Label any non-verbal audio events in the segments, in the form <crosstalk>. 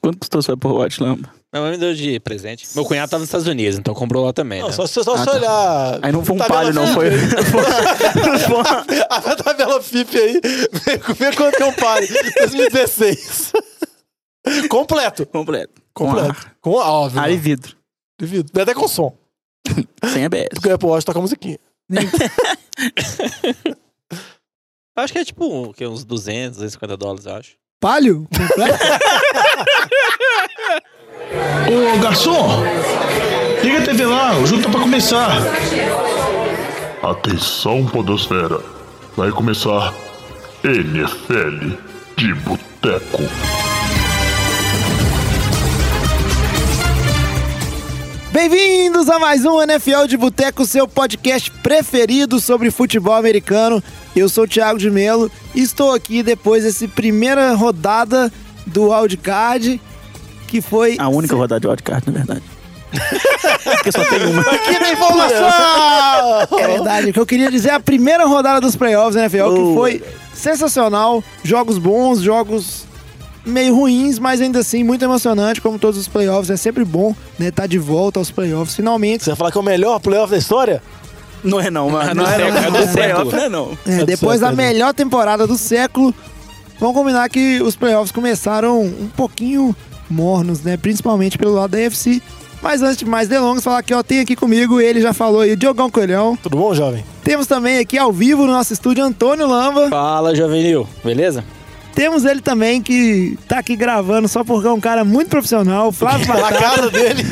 Quanto custou sua Apple Watch, Lamba? Minha mãe me deu de presente. Meu cunhado tava nos Estados Unidos, então comprou lá também. Não, né? só, só, só Ah, se tá. olhar. Aí não foi um tabela palio, não. Foi. <laughs> FIP. A tabela FIP aí, vê, quanto é um palio. 2016. Completo. Completo. Completo. Com óbvio. Ar e vidro. Duvido. Vem até com som. Sem ABS. Porque o Apple Watch toca musiquinha. <laughs> Eu Acho que é tipo uns 200, 250 dólares, eu acho. Palio? Completo? Ô garçom, liga a TV lá, o jogo tá pra começar. Atenção, Podosfera. Vai começar NFL de Boteco. Bem-vindos a mais um NFL de Boteco, seu podcast preferido sobre futebol americano. Eu sou o Thiago de Melo e estou aqui depois dessa primeira rodada do wildcard, que foi... A única rodada de wildcard, na verdade. <laughs> Porque só tem uma. Aqui na informação! <laughs> É verdade, o que eu queria dizer é a primeira rodada dos playoffs da NFL, que Oh. foi sensacional. Jogos bons, jogos meio ruins, mas ainda assim muito emocionante, como todos os playoffs. É sempre bom, né? Tá de volta aos playoffs, finalmente. Você vai falar que é o melhor playoff da história? Não é não, mano. É Não do é século, não. é do Playoff século. Não é não. É, do depois da século. melhor temporada do século, vamos combinar que os playoffs começaram um pouquinho mornos, né? Principalmente pelo lado da UFC. Mas antes de mais delongas, falar que ó, tem aqui comigo, ele já falou aí, Diogão Coelhão. Tudo bom, jovem? Temos também aqui ao vivo no nosso estúdio Antônio Lamba. Fala, Jovenil, beleza? Temos ele também que tá aqui gravando só porque é um cara muito profissional, Flávio <laughs> Batata. casa dele.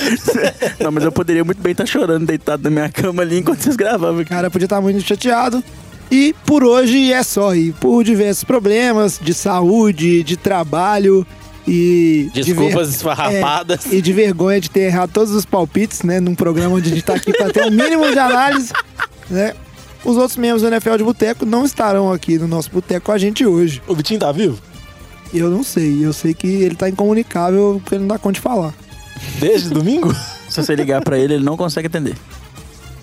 <laughs> Não, mas eu poderia muito bem estar chorando deitado na minha cama ali enquanto vocês gravavam O cara podia estar muito chateado. E por hoje é só. E por diversos problemas de saúde, de trabalho e. de ver- Desculpas esfarrapadas. É, e de vergonha de ter errado todos os palpites, né? Num programa onde a gente tá aqui pra ter um mínimo de análise, né? Os outros membros do NFL de Boteco não estarão aqui no nosso boteco com a gente hoje. O Vitinho tá vivo? Eu não sei. Eu sei que ele tá incomunicável porque ele não dá conta de falar. Desde domingo? Se você ligar pra ele, ele não consegue atender.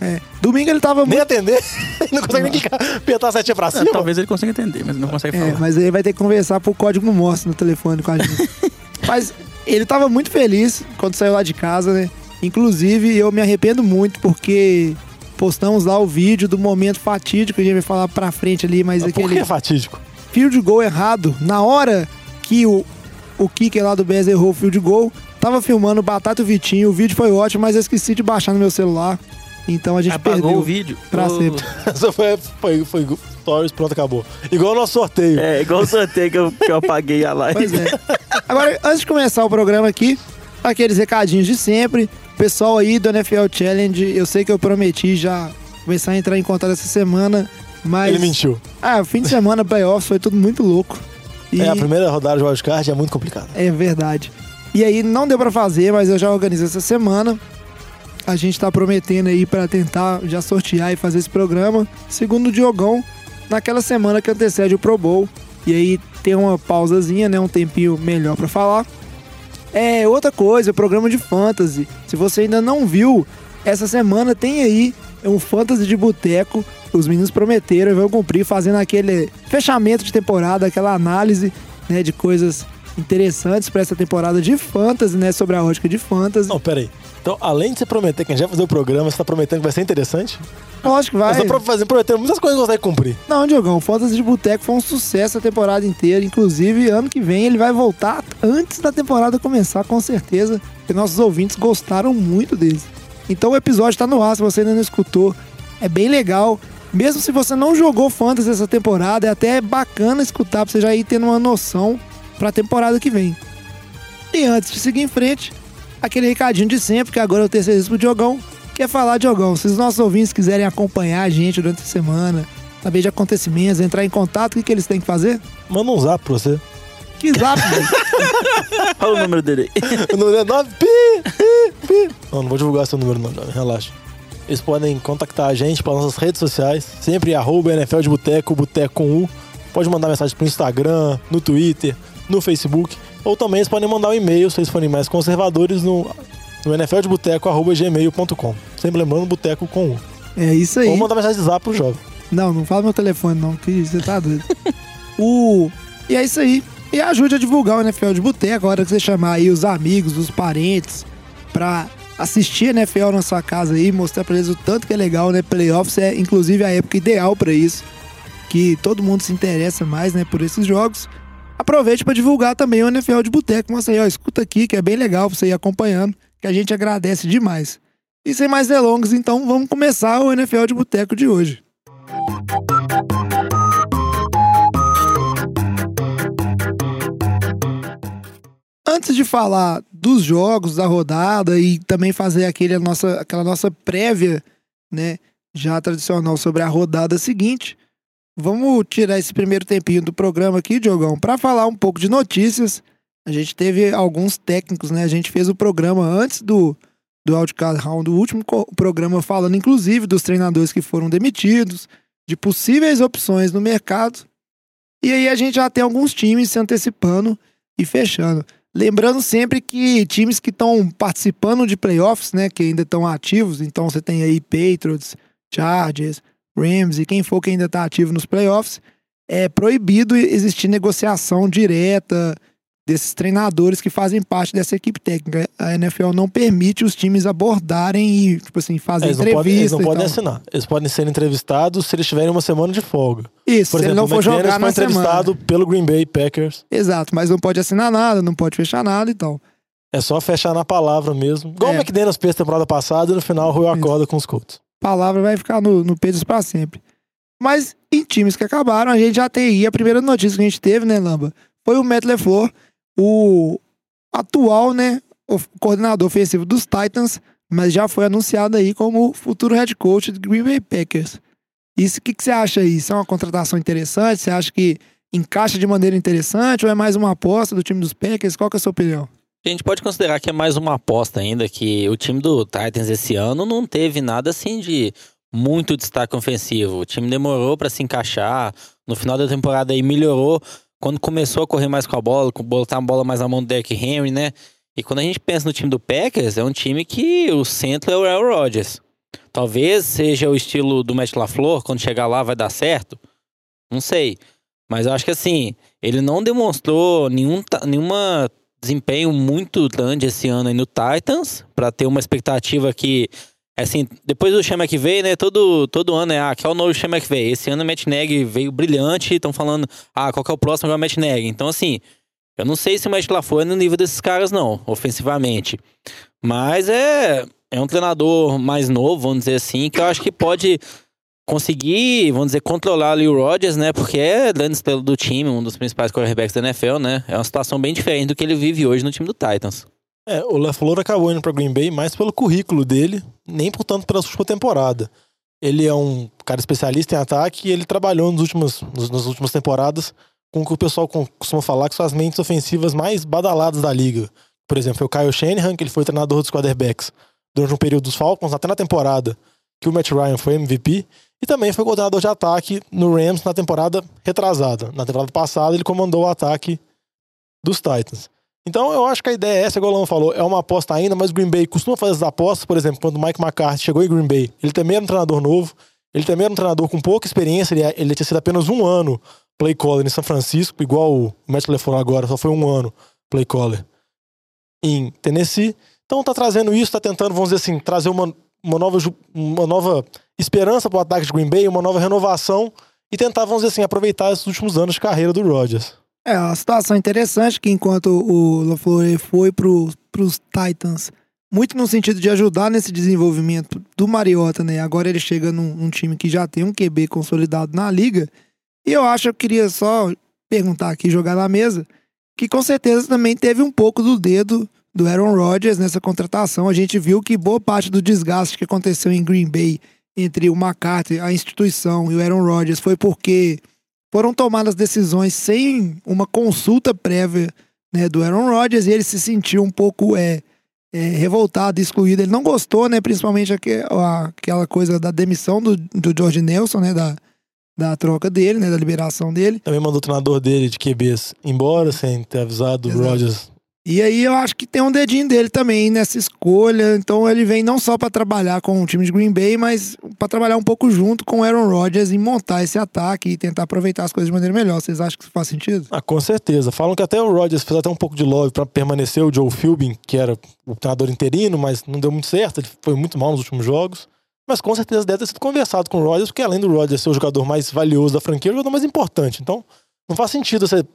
É. Domingo ele tava Nem muito. atender. <laughs> Não consegue nem clicar, apertar a setinha pra cima. talvez ele consiga atender, mas não consegue É, falar. mas ele vai ter que conversar por código Morse no telefone com a gente. <laughs> mas ele tava muito feliz quando saiu lá de casa, né? Inclusive, eu me arrependo muito porque postamos lá o vídeo do momento fatídico que a gente vai falar pra frente ali, mas Mas Por aquele que é fatídico? field goal errado, na hora que o, o kicker lá do Bears errou o field goal, tava filmando o Batata e o Vitinho, o vídeo foi ótimo, mas eu esqueci de baixar no meu celular. Então a gente Apagou perdeu o vídeo. pra Ô, sempre. <laughs> Só foi, foi, foi stories, pronto, acabou. Igual o nosso sorteio. É, igual o sorteio que eu, que eu apaguei a live. Pois é. Agora, antes de começar o programa aqui, aqueles recadinhos de sempre. Pessoal aí do NFL Challenge, eu sei que eu prometi já começar a entrar em contato essa semana, mas. Ele mentiu. Ah, o fim de semana, playoffs, foi tudo muito louco. E É, a primeira rodada de wildcard é muito complicada. é verdade. E aí não deu pra fazer, mas eu já organizei essa semana. A gente tá prometendo aí pra tentar já sortear e fazer esse programa. Segundo o Diogão, naquela semana que antecede o Pro Bowl. E aí tem uma pausazinha, né? Um tempinho melhor pra falar. É, outra coisa, programa de fantasy. Se você ainda não viu, essa semana tem aí um fantasy de boteco. Os meninos prometeram e vão cumprir, fazendo aquele fechamento de temporada, aquela análise né, de coisas interessantes para essa temporada de fantasy, né? Sobre a ótica de fantasy. Não, pera aí. Então, além de você prometer que a gente vai fazer o programa, você tá prometendo que vai ser interessante? Lógico que vai. Você tá pro- fazendo, prometendo muitas coisas que você vai cumprir. Não, Diogão, o Fantasy de Boteco foi um sucesso a temporada inteira. Inclusive, ano que vem ele vai voltar antes da temporada começar, com certeza. Porque nossos ouvintes gostaram muito dele. Então o episódio tá no ar, se você ainda não escutou. É bem legal. Mesmo se você não jogou Fantasy essa temporada, é até bacana escutar pra você já ir tendo uma noção pra temporada que vem. E antes de seguir em frente, aquele recadinho de sempre, que agora eu terceirizo pro Diogão, que é falar, Diogão, se os nossos ouvintes quiserem acompanhar a gente durante a semana, saber de acontecimentos, entrar em contato, o que, que eles têm que fazer? Manda um zap pra você. Que zap, <laughs> velho. Fala o número dele aí. O número é 9 pi, pi, pi. Não, não vou divulgar seu número não, jovem, relaxa. Eles podem contactar a gente pelas nossas redes sociais, sempre arroba NFL de Boteco, Boteco com U. Pode mandar mensagem pro Instagram, no Twitter, no Facebook. Ou também eles podem mandar um e-mail, se eles forem mais conservadores, no, no nfldeboteco.gmail.com. Sempre lembrando, boteco com U. É isso aí. Ou mandar mensagem de zap pro jovem. Não, não fala meu telefone, não, que você tá doido. <laughs> o... E é isso aí. E ajude a divulgar o NFL de Boteco, a hora que você chamar aí os amigos, os parentes, pra assistir a NFL na sua casa aí, mostrar pra eles o tanto que é legal, né? Playoffs é inclusive a época ideal pra isso, que todo mundo se interessa mais, né, por esses jogos. Aproveite pra divulgar também o NFL de Boteco, mostra aí, ó, escuta aqui que é bem legal você ir acompanhando, que a gente agradece demais. E sem mais delongas, então vamos começar o NFL de Boteco de hoje. Antes de falar dos jogos da rodada e também fazer aquele, nossa, aquela nossa prévia, né, já tradicional sobre a rodada seguinte, vamos tirar esse primeiro tempinho do programa aqui, Diogão, para falar um pouco de notícias. A gente teve alguns técnicos, né? A gente fez o programa antes do, do Outcast Round, do último programa, falando inclusive dos treinadores que foram demitidos, de possíveis opções no mercado. E aí a gente já tem alguns times se antecipando e fechando. Lembrando sempre que times que estão participando de playoffs, né, que ainda estão ativos, então você tem aí Patriots, Chargers, Rams e quem for que ainda está ativo nos playoffs, é proibido existir negociação direta desses treinadores que fazem parte dessa equipe técnica. A NFL não permite os times abordarem e, tipo assim, fazer Eles não podem, eles entrevista. não podem assinar. Eles podem ser entrevistados se eles tiverem uma semana de folga. Isso, Por se ele exemplo, não o for jogar foi na semana. entrevistado pelo Green Bay Packers. Exato, mas não pode assinar nada, não pode fechar nada e tal. É só fechar na palavra mesmo. Igual É. o McDaniels fez temporada passada e no final o Rui acorda com os Colts. Palavra vai ficar no, no Pedro para sempre. Mas em times que acabaram, a gente já tem aí a primeira notícia que a gente teve, né, Lamba? Foi o Matt LeFleur, o atual, né, o coordenador ofensivo dos Titans, mas já foi anunciado aí como futuro head coach do Green Bay Packers. Isso, o que, que você acha aí? Isso é uma contratação interessante? Você acha que encaixa de maneira interessante ou é mais uma aposta do time dos Packers? Qual que é a sua opinião? A gente pode considerar que é mais uma aposta ainda, que o time do Titans esse ano não teve nada assim de muito destaque ofensivo. O time demorou pra se encaixar. No final da temporada aí melhorou. Quando começou a correr mais com a bola, botar a bola mais na mão do Derrick Henry, né? E quando a gente pensa no time do Packers, é um time que o centro é o Aaron Rodgers. Talvez seja o estilo do Matt LaFleur, quando chegar lá vai dar certo. Não sei. Mas eu acho que assim, ele não demonstrou nenhum, nenhuma desempenho muito grande esse ano aí no Titans, pra ter uma expectativa que, assim, depois do Sean McVay, né, todo, todo ano é, ah, que é o novo Sean McVay. Esse ano o Matt Nagy veio brilhante, estão falando, ah, qual que é o próximo agora o Matt Nagy. Então, assim, eu não sei se o Matt LaFleur é no nível desses caras, não, ofensivamente. Mas é, é um treinador mais novo, vamos dizer assim, que eu acho que pode conseguir, vamos dizer, controlar ali o Rodgers, né? Porque é grande estrela do time, um dos principais quarterbacks da NFL, né? É uma situação bem diferente do que ele vive hoje no time do Titans. É, o LaFleur acabou indo pra Green Bay mais pelo currículo dele, nem por tanto pela última temporada. Ele é um cara especialista em ataque e ele trabalhou nos últimos, nos, nas últimas temporadas com o que o pessoal costuma falar que são as mentes ofensivas mais badaladas da liga. Por exemplo, o Kyle Shanahan, que ele foi treinador dos quarterbacks durante um período dos Falcons, até na temporada que o Matt Ryan foi MVP, e também foi coordenador de ataque no Rams na temporada retrasada. Na temporada passada, ele comandou o ataque dos Titans. Então eu acho que a ideia é essa, igual o Lama falou, é uma aposta ainda, mas o Green Bay costuma fazer as apostas, por exemplo, quando o Mike McCarthy chegou em Green Bay, ele também era um treinador novo, ele também era um treinador com pouca experiência, ele, ele tinha sido apenas um ano play caller em São Francisco, igual o Matt LeFleur agora, só foi um ano play caller em Tennessee. Então tá trazendo isso, tá tentando, vamos dizer assim, trazer uma, uma, nova, uma nova esperança pro ataque de Green Bay, uma nova renovação e tentar, vamos dizer assim, aproveitar esses últimos anos de carreira do Rodgers. É, uma situação interessante que enquanto o LaFleur foi pro, pros Titans, muito no sentido de ajudar nesse desenvolvimento do Mariota, né? Agora ele chega num, num time que já tem um QB consolidado na liga. E eu acho, eu queria só perguntar aqui, jogar na mesa, que com certeza também teve um pouco do dedo do Aaron Rodgers nessa contratação. A gente viu que boa parte do desgaste que aconteceu em Green Bay entre o McCarthy, a instituição, e o Aaron Rodgers foi porque foram tomadas decisões sem uma consulta prévia né, do Aaron Rodgers e ele se sentiu um pouco é, é, revoltado, excluído. Ele não gostou, né, principalmente aque- a- aquela coisa da demissão do, do George Nelson, né, da, da troca dele, né, da liberação dele. Também mandou o treinador dele de QBs embora, sem ter avisado o. Rodgers E aí eu acho que tem um dedinho dele também nessa escolha. Então ele vem não só pra trabalhar com o time de Green Bay, mas pra trabalhar um pouco junto com o Aaron Rodgers e montar esse ataque e tentar aproveitar as coisas de maneira melhor. Vocês acham que isso faz sentido? Ah, com certeza. Falam que até o Rodgers fez até um pouco de lobby pra permanecer o Joe Philbin, que era o treinador interino, mas não deu muito certo. Ele foi muito mal nos últimos jogos. Mas com certeza deve ter sido conversado com o Rodgers, porque além do Rodgers ser o jogador mais valioso da franquia, é o jogador mais importante. Então, não faz sentido você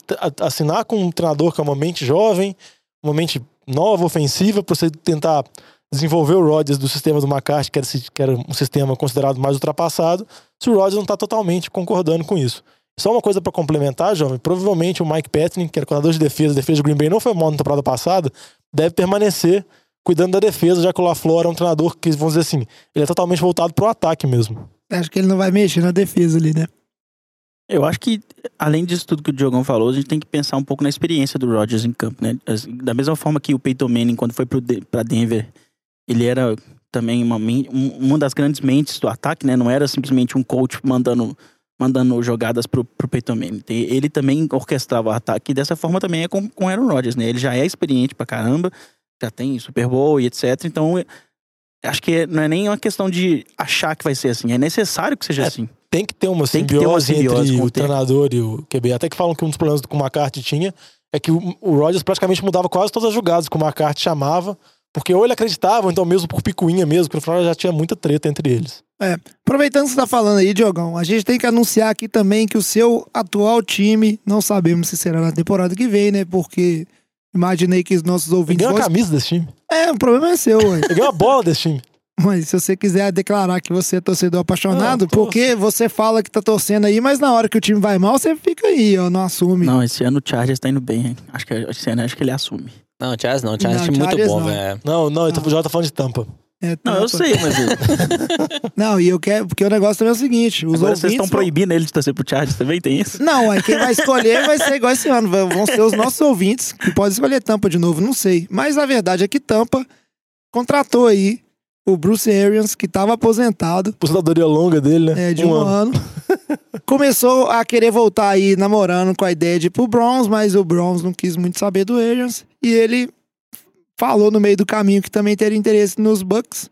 assinar com um treinador que é uma mente jovem, uma mente nova, ofensiva, pra você tentar desenvolver o Rodgers do sistema do McCarthy, que era, um sistema considerado mais ultrapassado, se o Rodgers não tá totalmente concordando com isso. Só uma coisa pra complementar, jovem, provavelmente o Mike Patton, que era coordenador de defesa, defesa de Green Bay não foi mal na temporada passada, deve permanecer cuidando da defesa, já que o LaFleur é um treinador que, vamos dizer assim, ele é totalmente voltado pro ataque mesmo. Acho que ele não vai mexer na defesa ali, né? Eu acho que, além disso tudo que o Diogão falou, a gente tem que pensar um pouco na experiência do Rodgers em campo, né? Da mesma forma que o Peyton Manning, quando foi pra Denver, ele era também uma, um- uma das grandes mentes do ataque, né? Não era simplesmente um coach mandando, mandando jogadas pro, pro Peyton Manning. Ele também orquestrava o ataque e dessa forma também é com, com o Aaron Rodgers, né? Ele já é experiente pra caramba, já tem Super Bowl e etc. Então, acho que não é nem uma questão de achar que vai ser assim, é necessário que seja É, assim. Tem que ter uma Tem que ter uma simbiose, simbiose entre o o treinador e o QB. Até que falam que um dos problemas que o McCarthy tinha é que o, o Rodgers praticamente mudava quase todas as jogadas que o McCarthy chamava, porque ou ele acreditava, ou então mesmo por picuinha mesmo, que no final já tinha muita treta entre eles. Aproveitando que você tá falando aí, Diogão, a gente tem que anunciar aqui também que o seu atual time, não sabemos se será na temporada que vem, né? Porque imaginei que os nossos Ele ouvintes. ganhou uma fossem- camisa desse time. É, o problema é seu, ué. Ele ganhou uma bola desse time. Mas se você quiser declarar que você é torcedor apaixonado, tô- porque você fala que tá torcendo aí, mas na hora que o time vai mal, você fica aí, ó, não assume. Não, esse ano o Chargers tá indo bem, hein? Acho que esse ano acho que ele assume. Não. Charles é Não, um time muito Chargers bom, velho. Não, não, ele tá- já tá falando de tampa. É, Não, eu sei, mas <laughs> Não, e eu quero. Porque o negócio também é o seguinte: os agora vocês ouvintes. estão vão- proibindo ele de torcer pro Chargers também, tem isso? Não, aí quem vai escolher vai ser igual esse ano. Vão ser os nossos <laughs> ouvintes que podem escolher Tampa de novo, não sei. Mas a verdade é que Tampa contratou aí o Bruce Arians, que estava aposentado Aposentadoria longa dele, né? é, de um, ano. <laughs> Começou a querer voltar aí namorando com a ideia de ir pro Browns, mas o Browns não quis muito saber do Arians. E ele falou no meio do caminho que também teria interesse nos Bucks.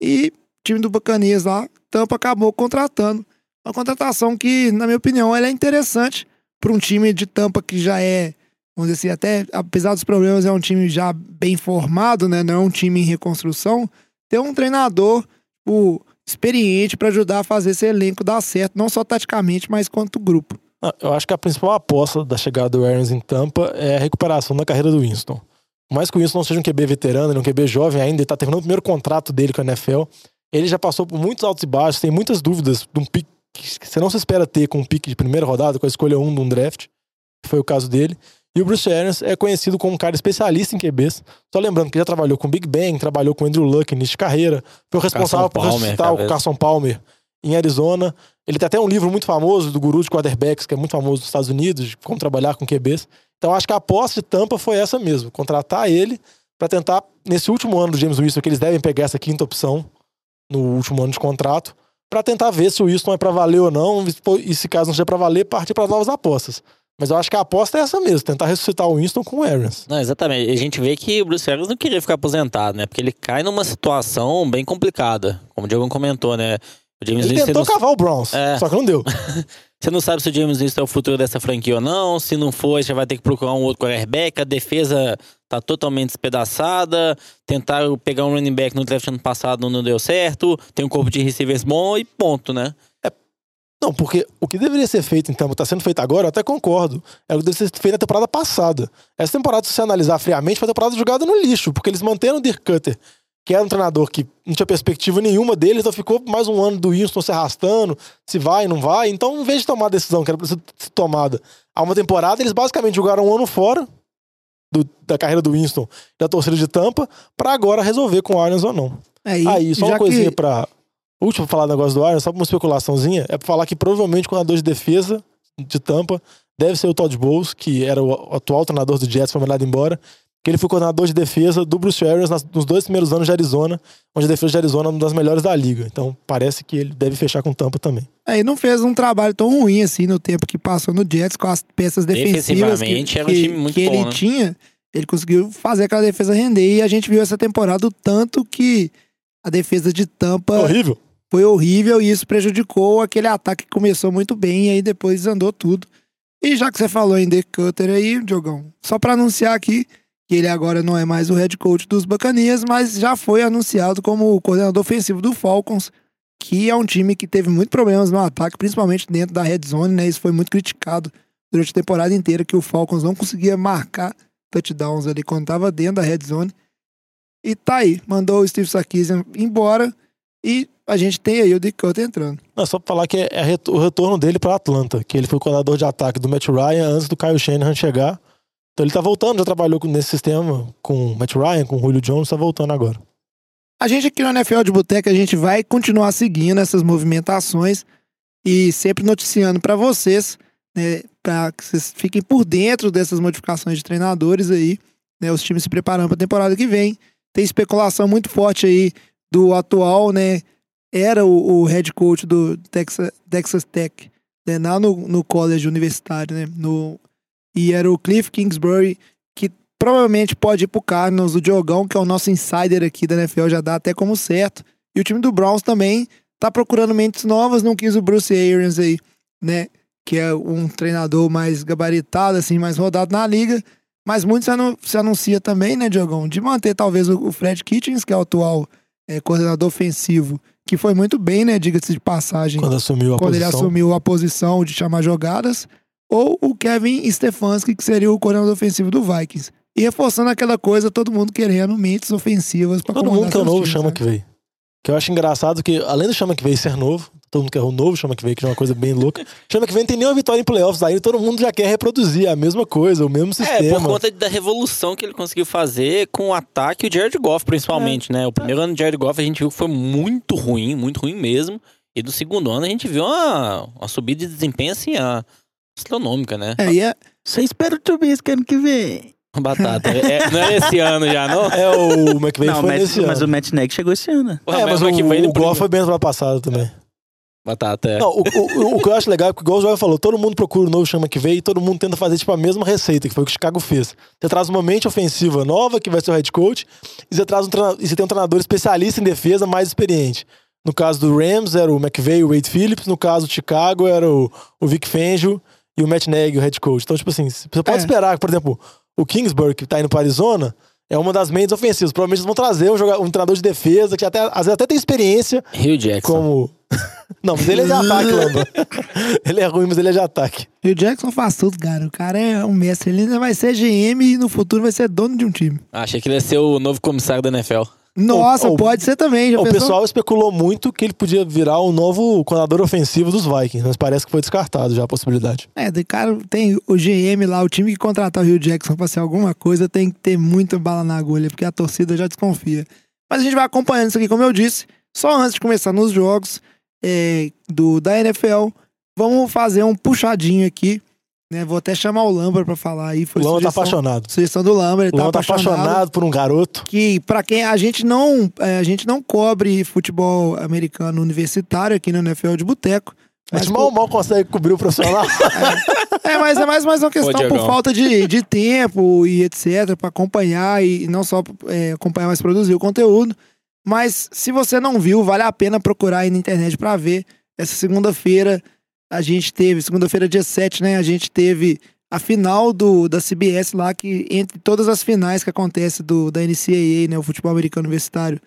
E o time do Buccaneers lá, Tampa acabou contratando. Uma contratação que, na minha opinião, ela é interessante para um time de Tampa que já é, vamos dizer assim, até apesar dos problemas, é um time já bem formado, né? Não é um time em reconstrução. Ter um treinador o, experiente para ajudar a fazer esse elenco dar certo, não só taticamente, mas quanto grupo. Ah, Eu acho que a principal aposta da chegada do Arians em Tampa é a recuperação da carreira do Winston. Mais que o Winston não seja um QB veterano, ele é um QB jovem ainda, ele tá terminando o primeiro contrato dele com a NFL. Ele já passou por muitos altos e baixos, tem muitas dúvidas de um pique que você não se espera ter com um pique de primeira rodada, com a escolha 1 de um draft, foi o caso dele. E o Bruce Arians é conhecido como um cara especialista em QBs. Só lembrando que já trabalhou com Big Bang, trabalhou com Andrew Luck início de carreira, foi o responsável por Palmer, ressuscitar o cabeça. Carson Palmer em Arizona. Ele tem até um livro muito famoso do Guru de Quarterbacks, que é muito famoso nos Estados Unidos, de como trabalhar com QBs. Então acho que a aposta de Tampa foi essa mesmo, contratar ele para tentar, nesse último ano do James Winston, que eles devem pegar essa quinta opção no último ano de contrato, para tentar ver se o Winston é para valer ou não, e se caso não seja para valer, partir para novas apostas. Mas eu acho que a aposta é essa mesmo, tentar ressuscitar o Winston com o Arians. Não, exatamente. A gente vê que o Bruce Arians não queria ficar aposentado, né? Porque ele cai numa situação bem complicada. Como o Diego comentou, né? O James Ele Winston tentou não- cavar o Browns, É. só que não deu. <laughs> Você não sabe se o James Winston é o futuro dessa franquia ou não. Se não for, você vai ter que procurar um outro quarterback. A defesa tá totalmente despedaçada. Tentaram pegar um running back no draft ano passado, não deu certo. Tem um corpo de receivers bom e ponto, né? Não, porque o que deveria ser feito, então, está sendo feito agora, eu até concordo. É o que deveria ser feito na temporada passada. Essa temporada, se você analisar friamente, foi uma temporada jogada no lixo, porque eles manteram o Dirk Cutter, que era um treinador que não tinha perspectiva nenhuma dele, então ficou mais um ano do Winston se arrastando, se vai, não vai. Então, em vez de tomar a decisão que era pra ser tomada há uma temporada, eles basicamente jogaram um ano fora do- da carreira do Winston da torcida de Tampa, para agora resolver com o Arians ou não. É, Aí, só uma coisinha que, pra. Último pra falar do negócio do Arians, só pra uma especulaçãozinha, é pra falar que provavelmente o coordenador de defesa de Tampa deve ser o Todd Bowles, que era o atual treinador do Jets, foi mandado embora. Que ele foi coordenador de defesa do Bruce Arians nos dois primeiros anos de Arizona, onde a defesa de Arizona é uma das melhores da liga. Então parece que ele deve fechar com Tampa também. aí não fez um trabalho tão ruim assim no tempo que passou no Jets com as peças defensivas que, Defensivamente, era um que- time muito que ele bom, né? tinha. Ele conseguiu fazer aquela defesa render e a gente viu essa temporada o tanto que a defesa de Tampa Horrível. Foi horrível e isso prejudicou aquele ataque que começou muito bem e aí depois andou tudo. E já que você falou em The Cutter aí, Diogão, só pra anunciar aqui que ele agora não é mais o head coach dos Bacanias, mas já foi anunciado como o coordenador ofensivo do Falcons, que é um time que teve muitos problemas no ataque, principalmente dentro da red zone, né? Isso foi muito criticado durante a temporada inteira que o Falcons não conseguia marcar touchdowns ali quando tava dentro da red zone. E tá aí, mandou o Steve Sarkisian embora e a gente tem aí o Dick Cutter entrando. Não, só pra falar que é ret- o retorno dele pra Atlanta, que ele foi o coordenador de ataque do Matt Ryan antes do Kyle Shanahan chegar. Então ele tá voltando, já trabalhou nesse sistema com o Matt Ryan, com o Julio Jones, tá voltando agora. A gente aqui no NFL de Boteca, a gente vai continuar seguindo essas movimentações e sempre noticiando pra vocês, né, para que vocês fiquem por dentro dessas modificações de treinadores aí, né, os times se preparando pra temporada que vem. Tem especulação muito forte aí do atual, né, era o, o head coach do Texas, Texas Tech, né, lá no, no college universitário, né, no, e era o Cliff Kingsbury, que provavelmente pode ir pro Cardinals, o Diogão, que é o nosso insider aqui da NFL, já dá até como certo. E o time do Browns também tá procurando mentes novas, não quis o Bruce Arians aí, né? Que é um treinador mais gabaritado, assim, mais rodado na liga. Mas muito se, anu- se anuncia também, né, Diogão, de manter talvez o Fred Kitchens, que é o atual eh, coordenador ofensivo, que foi muito bem, né, diga-se de passagem, Quando assumiu a quando ele posição. assumiu a posição de chamar jogadas, ou o Kevin Stefanski, que seria o coordenador ofensivo do Vikings. E reforçando aquela coisa, todo mundo querendo mentes ofensivas pra Todo mundo que é o novo chama né? que veio. Que eu acho engraçado que, além do chama que veio ser novo, todo mundo quer o novo chama que veio, que é uma coisa bem louca. <laughs> Chama que não tem nenhuma vitória em playoffs aí, todo mundo já quer reproduzir a mesma coisa, o mesmo É, sistema. por conta da revolução que ele conseguiu fazer com o ataque e o Jared Goff, principalmente, né? O primeiro ano do Jared Goff a gente viu que foi muito ruim, muito ruim mesmo. E do segundo ano a gente viu uma, uma subida de desempenho assim, a astronômica, né? É, e é, Você espera o Trubisky ano que vem. Batata. É, não é esse ano já, não? É, o McVay Não, foi mas, nesse mas o ano. Matt Nagy chegou esse ano. Porra, é, mas ano o, vem ele o Goff foi bem no ano passado também. Batata, é. Não, o, o- o que eu acho legal é que, igual o Joel falou, todo mundo procura o novo chama que veio e todo mundo tenta fazer tipo a mesma receita, que foi o que o Chicago fez. Você traz uma mente ofensiva nova, que vai ser o head coach, e você, traz um e você tem um treinador especialista em defesa mais experiente. No caso do Rams era o McVay e o Wade Phillips, no caso do Chicago era o, o Vic Fangio e o Matt Nagy, o head coach. Então, tipo assim, você pode É. esperar, por exemplo, o Kingsbury, que tá indo para Arizona, é uma das mentes ofensivas. Provavelmente eles vão trazer um, jogador, um treinador de defesa que até, às vezes até tem experiência Rio Jackson. como. <laughs> Não, mas ele é de ataque, <laughs> Lamba. ele é ruim, mas ele é de ataque. e o Jackson faz tudo, cara. O cara é um mestre. Ele ainda vai ser GM e no futuro vai ser dono de um time. Achei que ele ia ser o novo comissário da NFL. Nossa, pode ser também. O pensou? pessoal especulou muito que ele podia virar o novo coordenador ofensivo dos Vikings, mas parece que foi descartado já a possibilidade. É, de cara tem o GM lá, o time que contratar o Rio Jackson pra ser alguma coisa tem que ter muita bala na agulha, porque a torcida já desconfia. Mas a gente vai acompanhando isso aqui, como eu disse. Só antes de começar nos jogos é, do, da NFL, vamos fazer um puxadinho aqui. Né? Vou até chamar o Lambert pra falar aí. O Foi Lama tá sugestão, apaixonado. sugestão do Lambert, O ele tá Lama tá apaixonado. apaixonado por um garoto. Que pra quem a gente não é, a gente não cobre futebol americano universitário aqui no NFL de Boteco. A gente mas mal, mal consegue cobrir o profissional. É, mas é mais, mais uma questão por Diogão. falta de, de tempo e etc. pra acompanhar e não só é, acompanhar, mas produzir o conteúdo. Mas se você não viu, vale a pena procurar aí na internet pra ver. Essa segunda-feira a gente teve, segunda-feira, dia 7, né? A gente teve a final do, da CBS lá, que entre todas as finais que acontece do, da NCAA, né? O futebol americano universitário.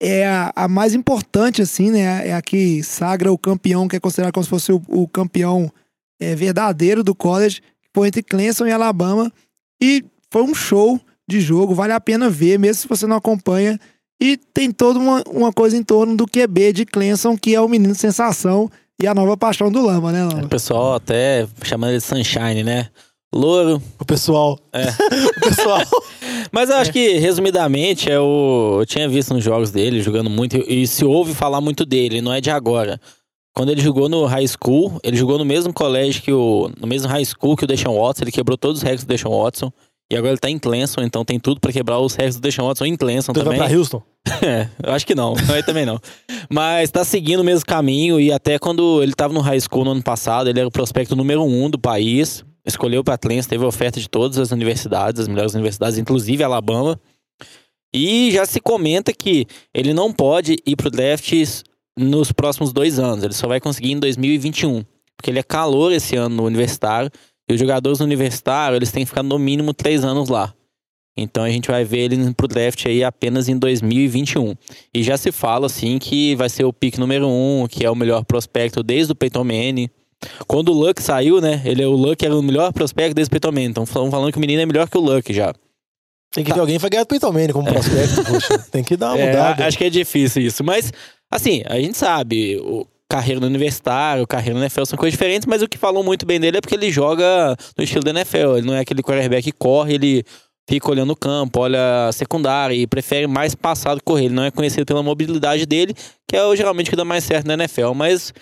É a, a mais importante, assim, né? É a que sagra o campeão, que é considerado como se fosse o, o campeão é, verdadeiro do college, que foi entre Clemson e Alabama. E foi um show de jogo, vale a pena ver, mesmo se você não acompanha. E tem toda uma, uma coisa em torno do QB de Clemson, que é o menino sensação e a nova paixão do Lama, né, O Lama? pessoal até chamando ele de Sunshine, né? Louro. o pessoal. É. <laughs> o pessoal. Mas eu acho que, resumidamente, é o... eu tinha visto nos jogos dele, jogando muito, e se ouve falar muito dele, não é de agora. Quando ele jogou no high school, ele jogou no mesmo colégio que o. no mesmo high school que o Deshaun Watson, ele quebrou todos os recordes do Deshaun Watson. E agora ele tá em Clemson, então tem tudo pra quebrar os recordes do Deshaun Watson em Clemson Você vai também. pra Houston? <laughs> É, eu acho que não. Aí também não. Mas tá seguindo o mesmo caminho e até quando ele tava no high school no ano passado, ele era o prospecto número um do país. escolheu para Atlanta, teve oferta de todas as universidades, as melhores universidades, inclusive Alabama. E já se comenta que ele não pode ir pro draft nos próximos dois anos, ele só vai conseguir em 2021. Porque ele é calor esse ano no universitário, e os jogadores no universitário, eles têm que ficar no mínimo três anos lá. Então a gente vai ver ele pro draft aí apenas em 2021. E já se fala assim que vai ser o pick número um, que é o melhor prospecto desde o Peyton Manning. Quando o Luck saiu, né? Ele, o Luck era o melhor prospecto desde o Peyton Manning. Então estão falando que o menino é melhor que o Luck já. Tem que ver alguém que vai ganhar do Peyton Manning como prospecto, poxa. Tem que dar uma <laughs> É, mudada. acho que é difícil isso. Mas, assim, a gente sabe, o carreira no universitário, carreira no NFL são coisas diferentes, mas o que falam muito bem dele é porque ele joga no estilo da NFL. Ele não é aquele quarterback que corre, ele fica olhando o campo, olha a secundária e prefere mais passar do que correr. Ele não é conhecido pela mobilidade dele, que é geralmente o que dá mais certo na NFL. Mas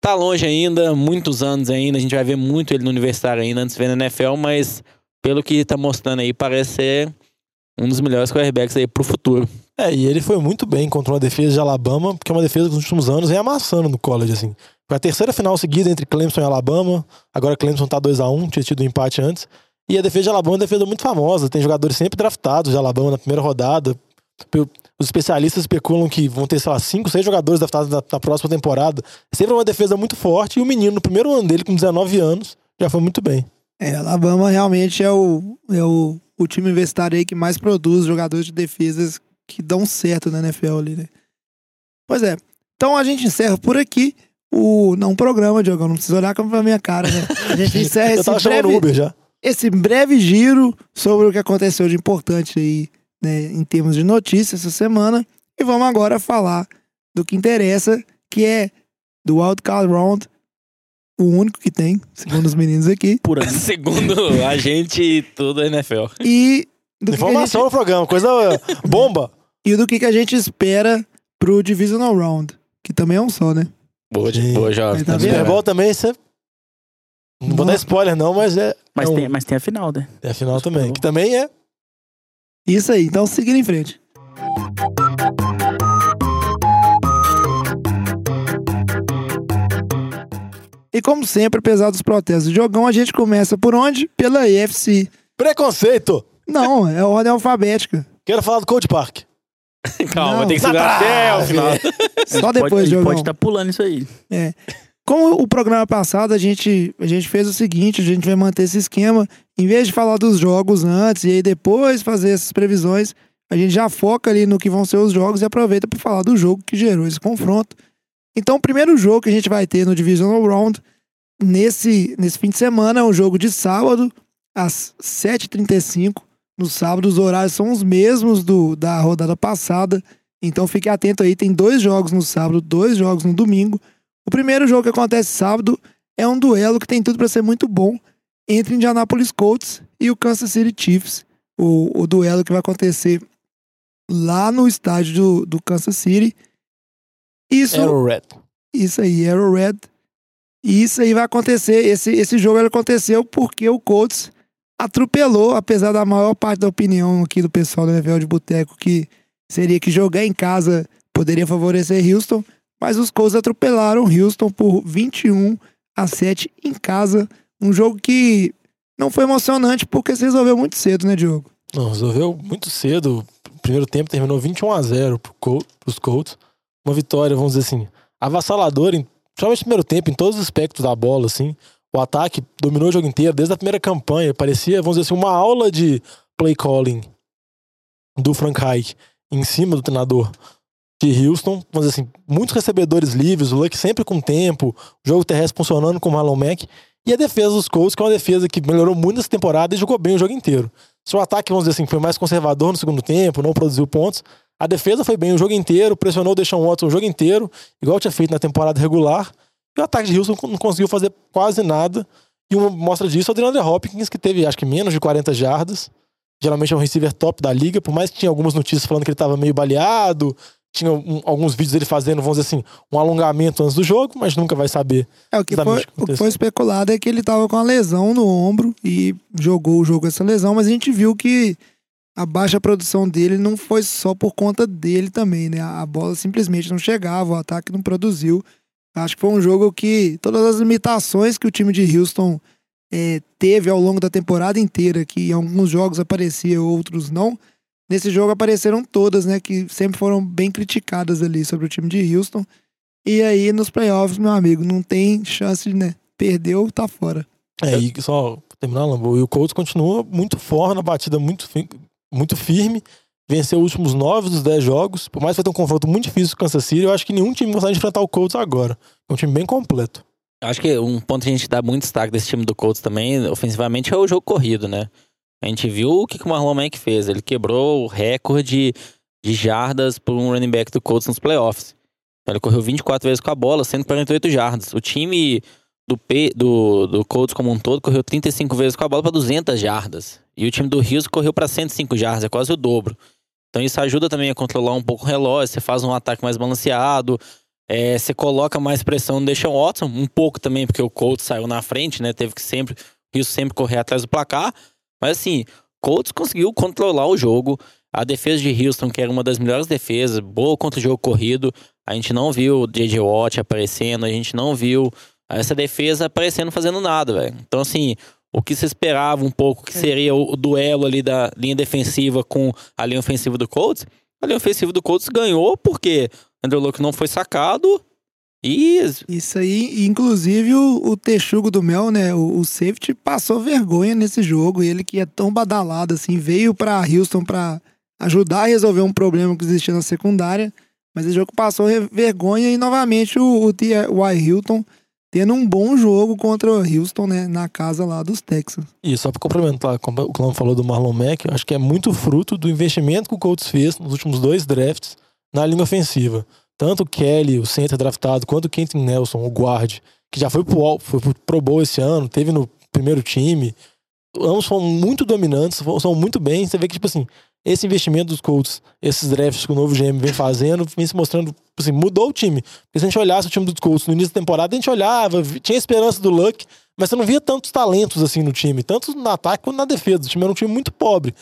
tá longe ainda, muitos anos ainda. A gente vai ver muito ele no universitário ainda antes de ver na NFL, mas pelo que tá mostrando aí, parece ser um dos melhores quarterbacks aí pro futuro. É, e ele foi muito bem contra uma defesa de Alabama, porque é uma defesa que nos últimos anos vem amassando no college, assim. Foi a terceira final seguida entre Clemson e Alabama. Agora Clemson tá 2 a 1 tinha tido um empate antes. E a defesa de Alabama é uma defesa muito famosa. Tem jogadores sempre draftados de Alabama na primeira rodada. Os especialistas especulam que vão ter, sei lá, 5, 6 jogadores draftados na, na próxima temporada. Sempre uma defesa muito forte. E o menino, no primeiro ano dele, com 19 anos, já foi muito bem. É, Alabama realmente é o, é o, o time universitário aí que mais produz jogadores de defesas que dão certo na NFL ali, né? Pois é. Então a gente encerra por aqui o. Não, um programa, Diogão. Não precisa olhar pra minha cara, né? A gente <laughs> encerra Eu esse o breve, Uber já. esse breve giro sobre o que aconteceu de importante aí, né, em termos de notícias essa semana. E vamos agora falar do que interessa, que é do Wild Card Round, o único que tem, segundo os meninos aqui. <laughs> Por ano. Segundo a gente e tudo a NFL. E do Informação no programa, coisa bomba. E do que, que a gente espera pro Divisional Round, que também é um só, né? Boa, Sim. boa jovem. Aí tá? Super? Bowl também, você. Não vou dar spoiler, não, mas é. Mas, é, um- tem, mas tem a final, né? é a final Super também. Bowl. Que também é. Isso aí, então seguindo em frente. E como sempre, apesar dos protestos do jogão, a gente começa por onde? Pela EFC. Preconceito! Não, é ordem alfabética. Quero falar do Cold Park. <laughs> Calma, Não. tem que segurar até o final. Só Pode- depois, jogão. pode estar pulando isso aí. Como o programa passado, a gente, a gente fez o seguinte, a gente vai manter esse esquema. Em vez de falar dos jogos antes e aí depois fazer essas previsões, a gente já foca ali no que vão ser os jogos e aproveita para falar do jogo que gerou esse confronto. Então, o primeiro jogo que a gente vai ter no Divisional Round nesse, nesse fim de semana é um jogo de sábado, às 7h35. No sábado, os horários são os mesmos do, da rodada passada. Então, fique atento aí. Tem dois jogos no sábado, dois jogos no domingo. O primeiro jogo que acontece sábado é um duelo que tem tudo para ser muito bom entre Indianapolis Colts e o Kansas City Chiefs. O, o duelo que vai acontecer lá no estádio do, do Kansas City. Isso, Arrowhead. isso aí, Arrowhead. E isso aí vai acontecer. Esse, esse jogo aconteceu porque o Colts atropelou, apesar da maior parte da opinião aqui do pessoal do NFL de Boteco, que seria que jogar em casa poderia favorecer Houston. Mas os Colts atropelaram Houston por 21 a 7 em casa. Um jogo que não foi emocionante porque se resolveu muito cedo, né, Diogo? Não, resolveu muito cedo. O primeiro tempo terminou 21 a 0 pro Col- pros Colts. Uma vitória, vamos dizer assim, avassaladora, principalmente no primeiro tempo, em todos os aspectos da bola, assim. O ataque dominou o jogo inteiro, desde a primeira campanha. Parecia, vamos dizer assim, uma aula de play calling do Frank Reich em cima do treinador de Houston. Vamos dizer assim, muitos recebedores livres, o Luck sempre com tempo, o jogo terrestre funcionando com o Marlon Mack. E a defesa dos Colts, que é uma defesa que melhorou muito nessa temporada e jogou bem o jogo inteiro. Se o ataque, vamos dizer assim, foi mais conservador no segundo tempo, não produziu pontos, a defesa foi bem o jogo inteiro, pressionou o Deshaun Watson o jogo inteiro, igual tinha feito na temporada regular. E o ataque de Houston não conseguiu fazer quase nada. E uma mostra disso é o DeAndre Hopkins, que teve acho que menos de 40 jardas. Geralmente é um receiver top da liga, por mais que tinha algumas notícias falando que ele estava meio baleado, tinha um- alguns vídeos dele fazendo, vamos dizer assim, um alongamento antes do jogo, mas nunca vai saber. É, o que, foi, o que o que aconteceu. foi especulado é que ele tava com uma lesão no ombro e jogou o jogo com essa lesão, mas a gente viu que a baixa produção dele não foi só por conta dele também, né? A bola simplesmente não chegava, o ataque não produziu. Acho que foi um jogo que todas as limitações que o time de Houston é, teve ao longo da temporada inteira, que em alguns jogos aparecia, outros não. Nesse jogo apareceram todas, né? Que sempre foram bem criticadas ali sobre o time de Houston. E aí, nos playoffs, meu amigo, não tem chance, né? Perdeu, tá fora. É, e só terminar, Lambo, e o Colts continua muito forte na batida, muito, muito firme. Venceu os últimos nove dos dez jogos. Por mais que ter um confronto muito difícil com o Kansas City, eu acho que nenhum time gostaria de enfrentar o Colts agora. É um time bem completo. Acho que um ponto que a gente dá muito destaque desse time do Colts também, ofensivamente, é o jogo corrido, né? A gente viu o que, que o Marlon Mack fez. Ele quebrou o recorde de jardas por um running back do Colts nos playoffs. Então, Ele correu 24 vezes com a bola, 148 jardas. O time do, P, do, do Colts como um todo correu 35 vezes com a bola para 200 jardas. E o time do Houston correu para 105 jardas, é quase o dobro. Então isso ajuda também a controlar um pouco o relógio, você faz um ataque mais balanceado, é, você coloca mais pressão no Deshaun Watson, um pouco também, porque o Colts saiu na frente, né? Teve que sempre, o Houston sempre correr atrás do placar. Mas assim, Colts conseguiu controlar o jogo. A defesa de Houston, que era uma das melhores defesas, boa contra o jogo corrido. A gente não viu o J.J. Watt aparecendo, a gente não viu essa defesa aparecendo fazendo nada, velho. Então, assim, o que se esperava um pouco que seria o, duelo ali da linha defensiva com a linha ofensiva do Colts, a linha ofensiva do Colts ganhou porque Andrew Luck não foi sacado e Isso aí, inclusive o, o Texugo do Mel, né? O, o safety passou vergonha nesse jogo. Ele que é tão badalado assim, veio pra Houston pra ajudar a resolver um problema que existia na secundária. Mas esse jogo passou vergonha e novamente o, o T.Y. Hilton tendo um bom jogo contra o Houston, né? Na casa lá dos Texans. E só pra complementar como o Clão falou do Marlon Mack, eu acho que é muito fruto do investimento que o Colts fez nos últimos dois drafts na linha ofensiva. Tanto o Kelly, o center draftado, quanto o Quentin Nelson, o guard, que já foi pro, foi pro Pro Bowl esse ano, teve no primeiro time. Ambos são muito dominantes, são muito bem. Você vê que, tipo assim, esse investimento dos Colts, esses drafts que o novo GM vem fazendo, vem se mostrando, assim, mudou o time. Porque se a gente olhasse o time dos Colts no início da temporada, a gente olhava, tinha esperança do Luck, mas você não via tantos talentos assim no time, tanto no ataque quanto na defesa. O time era um time muito pobre.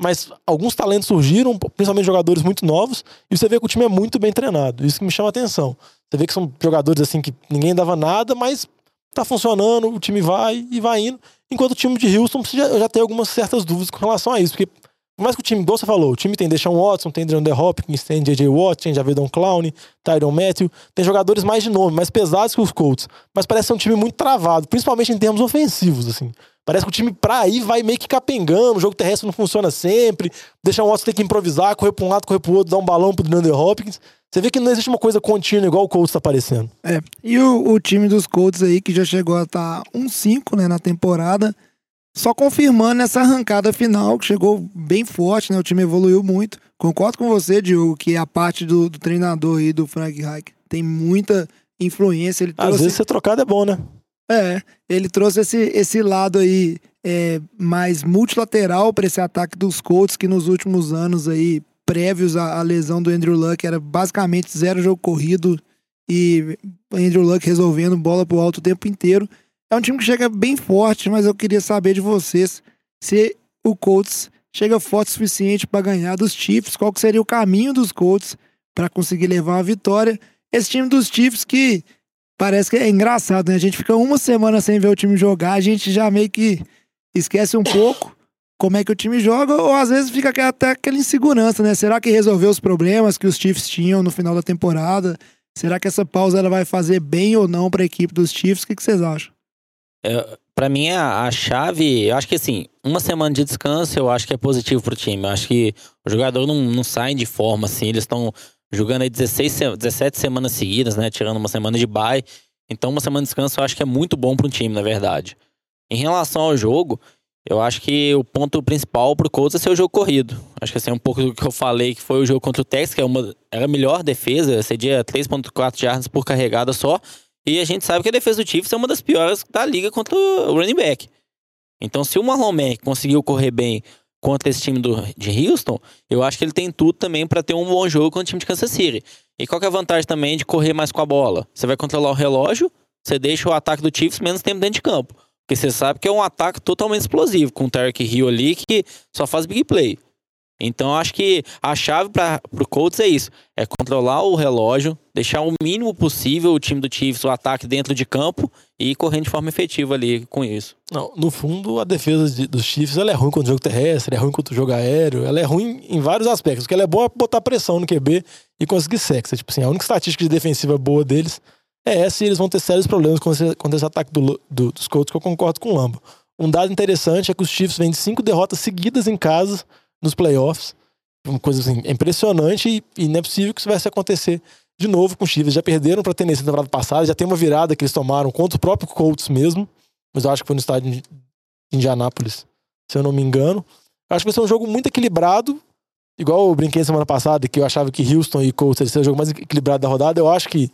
Mas alguns talentos surgiram, principalmente jogadores muito novos, e você vê que o time é muito bem treinado. Isso que me chama a atenção. Você vê que são jogadores assim que ninguém dava nada, mas tá funcionando, o time vai e vai indo. Enquanto o time de Houston eu já tenho algumas certas dúvidas com relação a isso. Porque, por mais que o time, igual você falou, o time tem Deshaun Watson, tem DeAndre Hopkins, tem J.J. Watt, tem Javedon Clown, Tyron Matthew, tem jogadores mais de nome, mais pesados que os Colts. Mas parece ser um time muito travado, principalmente em termos ofensivos, assim. Parece que o time pra aí vai meio que capengando, o jogo terrestre não funciona sempre, deixa Watson ter que improvisar, correr pra um lado, correr pro outro, dar um balão pro DeAndre Hopkins. Você vê que não existe uma coisa contínua igual o Colts tá parecendo. É. E o, o time dos Colts aí, que já chegou a estar 1-5 né, na temporada, só confirmando essa arrancada final, que chegou bem forte, né? O time evoluiu muito. Concordo com você, Diogo, que a parte do, do treinador aí, do Frank Reich, tem muita influência. Ele Às trouxe, vezes ser trocado é bom, né? é, ele trouxe esse, esse lado aí é, mais multilateral para esse ataque dos Colts, que nos últimos anos aí, prévios à, à lesão do Andrew Luck, era basicamente zero jogo corrido e Andrew Luck resolvendo bola pro alto o tempo inteiro. É um time que chega bem forte, mas eu queria saber de vocês se o Colts chega forte o suficiente para ganhar dos Chiefs, qual seria o caminho dos Colts para conseguir levar uma vitória. Esse time dos Chiefs que parece que é engraçado, né? A gente fica uma semana sem ver o time jogar, a gente já meio que esquece um pouco como é que o time joga, ou às vezes fica até aquela insegurança, né? Será que resolveu os problemas que os Chiefs tinham no final da temporada? Será que essa pausa ela vai fazer bem ou não para a equipe dos Chiefs? O que vocês acham? Para mim, a, a chave, eu acho que assim, uma semana de descanso eu acho que é positivo pro time. Eu acho que o jogador não, não sai de forma, assim, eles estão jogando aí 16, se- 17 semanas seguidas, né? Tirando uma semana de bye. Então, uma semana de descanso eu acho que é muito bom pro time, na verdade. Em relação ao jogo, eu acho que o ponto principal pro Colts é ser o jogo corrido. Acho que assim, é um pouco do que eu falei, que foi o jogo contra o Texas, que é uma, era a melhor defesa, cedia 3.4 jardas por carregada só. E a gente sabe que a defesa do Chiefs é uma das piores da liga contra o running back. Então, se o Marlon Mack conseguiu correr bem contra esse time do, de Houston, eu acho que ele tem tudo também para ter um bom jogo contra o time de Kansas City. E qual é a vantagem também de correr mais com a bola? Você vai controlar o relógio, você deixa o ataque do Chiefs menos tempo dentro de campo. Porque você sabe que é um ataque totalmente explosivo, com o Tarek Hill ali que só faz big play. Então acho que a chave para o Colts é isso: é controlar o relógio, deixar o mínimo possível o time do Chiefs, o ataque dentro de campo e correndo de forma efetiva ali com isso. Não, no fundo, a defesa de, dos Chiefs ela é ruim contra o jogo terrestre, é ruim contra o jogo aéreo, ela é ruim em vários aspectos. O que ela é boa botar pressão no QB e conseguir sexo. Tipo assim, a única estatística de defensiva boa deles é essa e eles vão ter sérios problemas com esse, com esse ataque do, do, dos Colts, que eu concordo com o Lambo. Um dado interessante é que os Chiefs vêm de cinco derrotas seguidas em casa nos playoffs. Uma coisa assim, impressionante e, e não é possível que isso vai acontecer de novo com os Chiefs. Já perderam para Tennessee na temporada passada, já tem uma virada que eles tomaram contra o próprio Colts mesmo, mas eu acho que foi no estádio de Indianápolis, se eu não me engano. Eu acho que vai ser um jogo muito equilibrado, igual eu brinquei semana passada, que eu achava que Houston e Colts seria o jogo mais equilibrado da rodada. Eu acho que,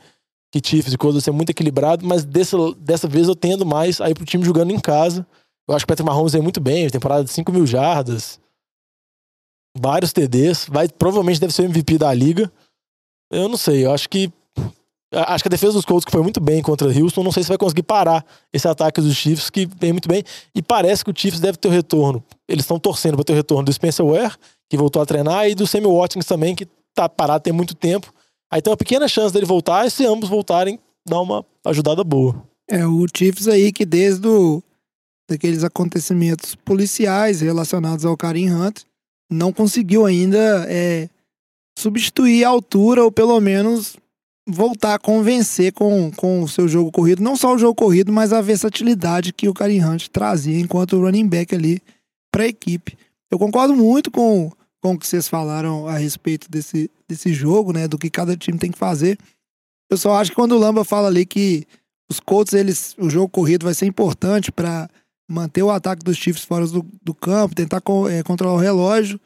que Chiefs e Colts vão ser muito equilibrado, mas dessa, dessa vez eu tendo mais aí pro time jogando em casa. Eu acho que o Patrick Mahomes é muito bem, temporada de 5 mil jardas, vários TDs, vai, provavelmente deve ser o MVP da liga. Eu não sei, eu acho que acho que a defesa dos Colts que foi muito bem contra o Houston, não sei se vai conseguir parar esse ataque dos Chiefs que vem muito bem e parece que o Chiefs deve ter o retorno. Eles estão torcendo para ter o retorno do Spencer Ware, que voltou a treinar, e do Sammy Watkins também, que tá parado tem muito tempo. Aí tem uma pequena chance dele voltar, e se ambos voltarem, dá uma ajudada boa. É, o Chiefs aí que desde o, daqueles acontecimentos policiais relacionados ao Karim Hunt, não conseguiu ainda é, substituir a altura ou pelo menos voltar a convencer com, com o seu jogo corrido. Não só o jogo corrido, mas a versatilidade que o Karim Hunt trazia enquanto running back ali para a equipe. Eu concordo muito com, com o que vocês falaram a respeito desse, desse jogo, né? Do que cada time tem que fazer. Eu só acho que quando o Lamba fala ali que os Colts, eles, o jogo corrido vai ser importante para manter o ataque dos Chiefs fora do, do campo, tentar é, controlar o relógio.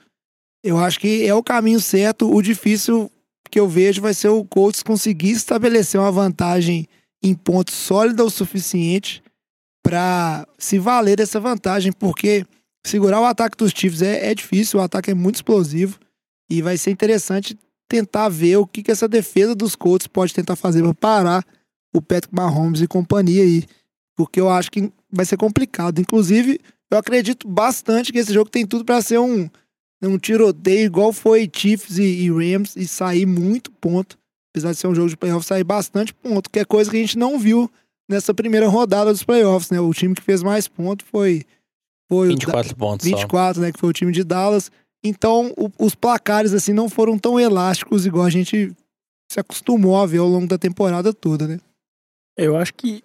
Eu acho que é o caminho certo. O difícil que eu vejo vai ser o Colts conseguir estabelecer uma vantagem em pontos sólida o suficiente para se valer dessa vantagem, porque segurar o ataque dos Chiefs é, é, difícil, o ataque é muito explosivo e vai ser interessante tentar ver o que, que essa defesa dos Colts pode tentar fazer para parar o Patrick Mahomes e companhia aí, porque eu acho que vai ser complicado. Inclusive, eu acredito bastante que esse jogo tem tudo para ser um, um tiroteio igual foi Chiefs e, e, Rams e sair muito ponto. Apesar de ser um jogo de playoffs, sair bastante ponto, que é coisa que a gente não viu nessa primeira rodada dos playoffs, né? O time que fez mais pontos foi, foi 24 o, pontos 24, só. né, que foi o time de Dallas. Então, o, os placares assim não foram tão elásticos igual a gente se acostumou a ver ao longo da temporada toda, né? Eu acho que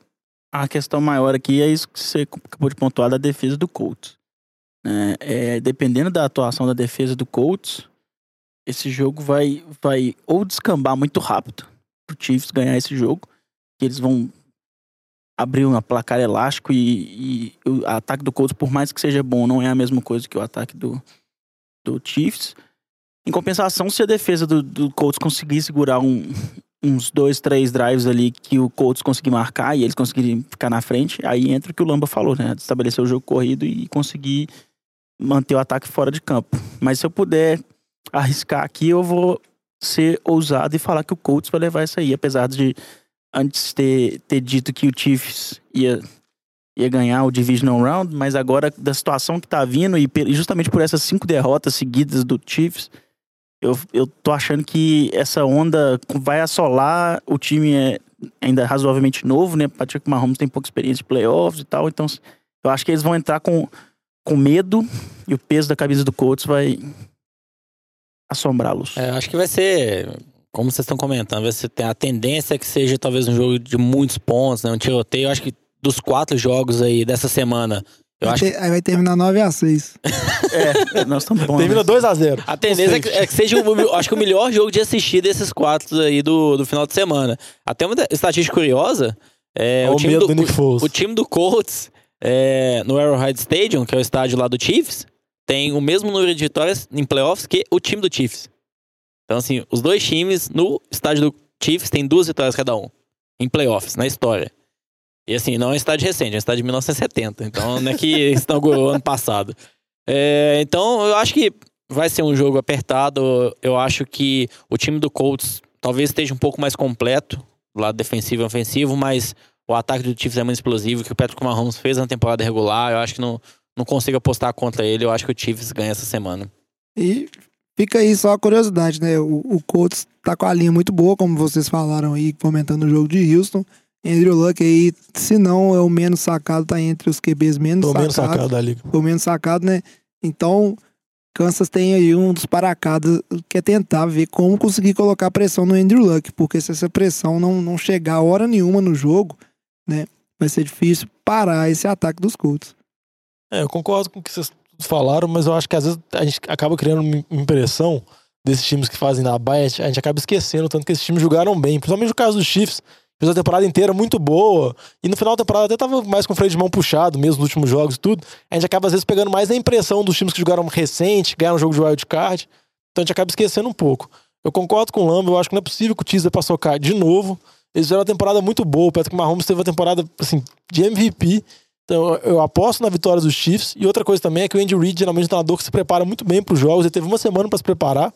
a questão maior aqui é isso que você acabou de pontuar da defesa do Colts. É, é, dependendo da atuação da defesa do Colts, esse jogo vai, vai ou descambar muito rápido pro Chiefs ganhar esse jogo, que eles vão abrir um placar elástico e, e, o ataque do Colts, por mais que seja bom, não é a mesma coisa que o ataque do, do Chiefs. Em compensação, se a defesa do, do Colts conseguir segurar um, uns dois, três drives ali que o Colts conseguir marcar e eles conseguirem ficar na frente, aí entra o que o Lamba falou, né? Estabelecer o jogo corrido e conseguir manter o ataque fora de campo. Mas se eu puder arriscar aqui, eu vou ser ousado e falar que o Colts vai levar isso aí, apesar de antes ter, ter dito que o Chiefs ia, ia ganhar o Divisional Round, mas agora da situação que tá vindo e justamente por essas cinco derrotas seguidas do Chiefs, eu, eu tô achando que essa onda vai assolar. O time é ainda razoavelmente novo, né? Patrick Mahomes tem pouca experiência de playoffs e tal. Então, eu acho que eles vão entrar com, com medo e o peso da camisa do Colts vai assombrá-los. É, acho que vai ser, como vocês estão comentando, vai ser, a tendência que seja talvez um jogo de muitos pontos, né? Um tiroteio. Eu acho que dos quatro jogos aí dessa semana, eu acho Aí vai terminar 9x6. <laughs> é, nós estamos bons. Termina 2x0. A tendência é que, é que, seja, o, acho que o melhor jogo de assistir desses quatro aí do, do final de semana. Até uma estatística curiosa, é, o, time do, o, o, time do Colts é, no Arrowhead Stadium, que é o estádio lá do Chiefs, tem o mesmo número de vitórias em playoffs que o time do Chiefs. Então, assim, os dois times no estádio do Chiefs têm duas vitórias cada um. Em playoffs, na história. E assim, não é um estádio recente, é um estádio de 1970. Então não é que inaugurou ano passado. É, então eu acho que vai ser um jogo apertado. Eu acho que o time do Colts talvez esteja um pouco mais completo, lado defensivo e ofensivo, mas o ataque do Chiefs é muito explosivo, que o Patrick Mahomes fez na temporada regular. Eu acho que não, não consigo apostar contra ele. Eu acho que o Chiefs ganha essa semana. E Fica aí só a curiosidade, né? O, o Colts tá com a linha muito boa, como vocês falaram aí, comentando o jogo de Houston. Andrew Luck aí, se não é o menos sacado, tá entre os QBs menos Tô menos sacados. sacado da liga. o menos sacado, né? Então, Kansas tem aí um dos paracadas que é tentar ver como conseguir colocar pressão no Andrew Luck, porque se essa pressão não, não chegar hora nenhuma no jogo, né, vai ser difícil parar esse ataque dos Colts. É, eu concordo com o que vocês falaram, mas eu acho que às vezes a gente acaba criando uma impressão desses times que fazem na baia, a gente acaba esquecendo tanto que esses times jogaram bem, principalmente no caso dos Chiefs, fez a temporada inteira muito boa, e no final da temporada até tava mais com o freio de mão puxado, mesmo nos últimos jogos e tudo. A gente acaba às vezes pegando mais a impressão dos times que jogaram recente, ganharam um jogo de wild card, então a gente acaba esquecendo um pouco. Eu concordo com o Lamba, eu acho que não é possível que o Teaser pra socar de novo. Eles fizeram uma temporada muito boa, o Patrick Mahomes teve uma temporada assim, de MVP. Então eu- eu aposto na vitória dos Chiefs. E outra coisa também é que o Andy Reid geralmente é um treinador que se prepara muito bem para os jogos. Ele teve uma semana para se preparar.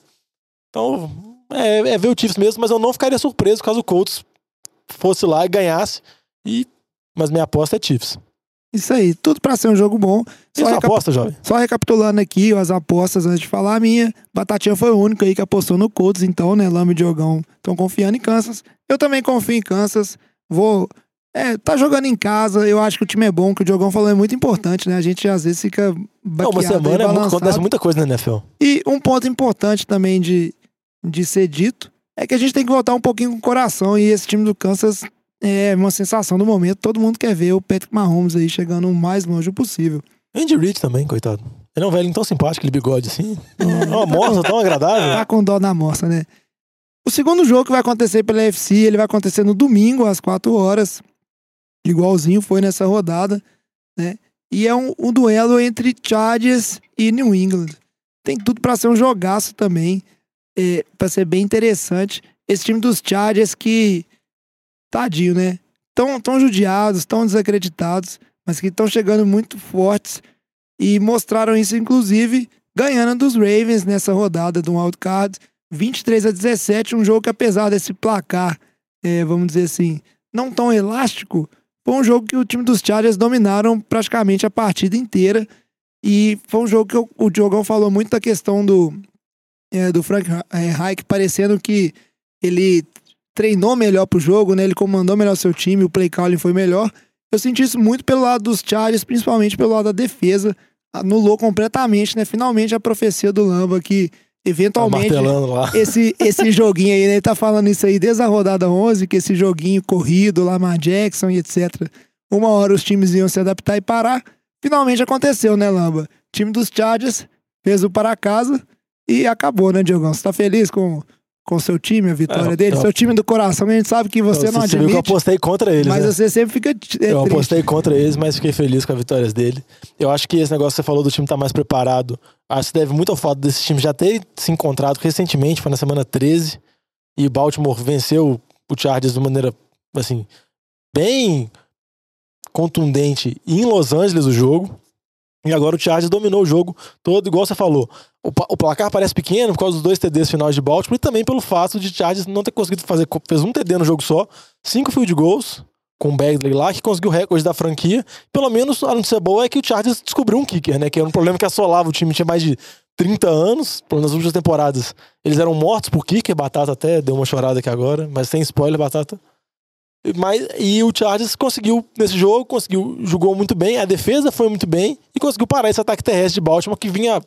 Então é, é ver o Chiefs mesmo, mas eu não ficaria surpreso caso o Colts fosse lá e ganhasse. E, mas minha aposta é Chiefs. Isso aí, tudo pra ser um jogo bom. Só, sua reca- aposta, jovem? só recapitulando aqui as apostas antes de falar a minha. Batatinha foi o único aí que apostou no Colts, então, né? Lama e Diogão estão confiando em Kansas. Eu também confio em Kansas. Vou. É, tá jogando em casa, eu acho que o time é bom, que o Diogão falou é muito importante, né? A gente às vezes fica Não, uma semana é muito, acontece muita coisa na NFL. E um ponto importante também de, de ser dito é que a gente tem que voltar um pouquinho com o coração. E esse time do Kansas é uma sensação do momento. Todo mundo quer ver o Patrick Mahomes aí chegando o mais longe possível. Andy Reid também, coitado. Ele é um velhinho tão simpático, aquele bigode assim. É <laughs> uma moça tão agradável. Tá com dó na moça, né? O segundo jogo que vai acontecer pela UFC, ele vai acontecer no domingo, às 4 horas. Igualzinho foi nessa rodada, né? E é um, um duelo entre Chargers e New England. Tem tudo pra ser um jogaço também. É, para ser bem interessante. Esse time dos Chargers que. Tadinho, né? Tão, tão judiados, tão desacreditados, mas que estão chegando muito fortes. E mostraram isso, inclusive, ganhando dos Ravens nessa rodada do wildcard. 23 a 17, um jogo que apesar desse placar, é, vamos dizer assim, não tão elástico, foi um jogo que o time dos Chargers dominaram praticamente a partida inteira. E foi um jogo que o, o Diogão falou muito da questão do, é, do Frank é, Reich, parecendo que ele treinou melhor pro jogo, né? Ele comandou melhor seu time, o play calling foi melhor. Eu senti isso muito pelo lado dos Chargers, principalmente pelo lado da defesa. Anulou completamente, né? Finalmente a profecia do Lamba que Tá eventualmente lá. esse, esse <laughs> joguinho aí, né? Ele tá falando isso aí desde a rodada 11, que esse joguinho corrido, Lamar Jackson e etc. Uma hora os times iam se adaptar e parar. Finalmente aconteceu, né, Lamba? O time dos Chargers fez o para casa e acabou, né, Diogão? Você tá feliz com com seu time, a vitória É, dele? eu- Seu time do coração, a gente sabe que você não viu que eu admite, apostei contra eles, mas né? você sempre fica é, Eu apostei contra eles, mas fiquei feliz com as vitórias dele. Eu acho que esse negócio que você falou do time estar mais preparado, acho que deve muito ao fato desse time já ter se encontrado recentemente, foi na semana 13, e Baltimore venceu o Chargers de maneira, assim, bem contundente em Los Angeles o jogo. E agora o Chargers dominou o jogo todo, igual você falou. O, o placar parece pequeno por causa dos dois TDs finais de Baltimore e também pelo fato de Chargers não ter conseguido fazer. Fez um TD no jogo só, cinco field goals com o Bagley lá, que conseguiu o recorde da franquia. Pelo menos a notícia boa é que o Chargers descobriu um kicker, né? Que era um problema que assolava o time, tinha mais de 30 anos. Nas últimas temporadas eles eram mortos por kicker. Batata até deu uma chorada aqui agora, mas sem spoiler, Batata. Mas, e o Chargers conseguiu nesse jogo, conseguiu, jogou muito bem, a defesa foi muito bem e conseguiu parar esse ataque terrestre de Baltimore que vinha,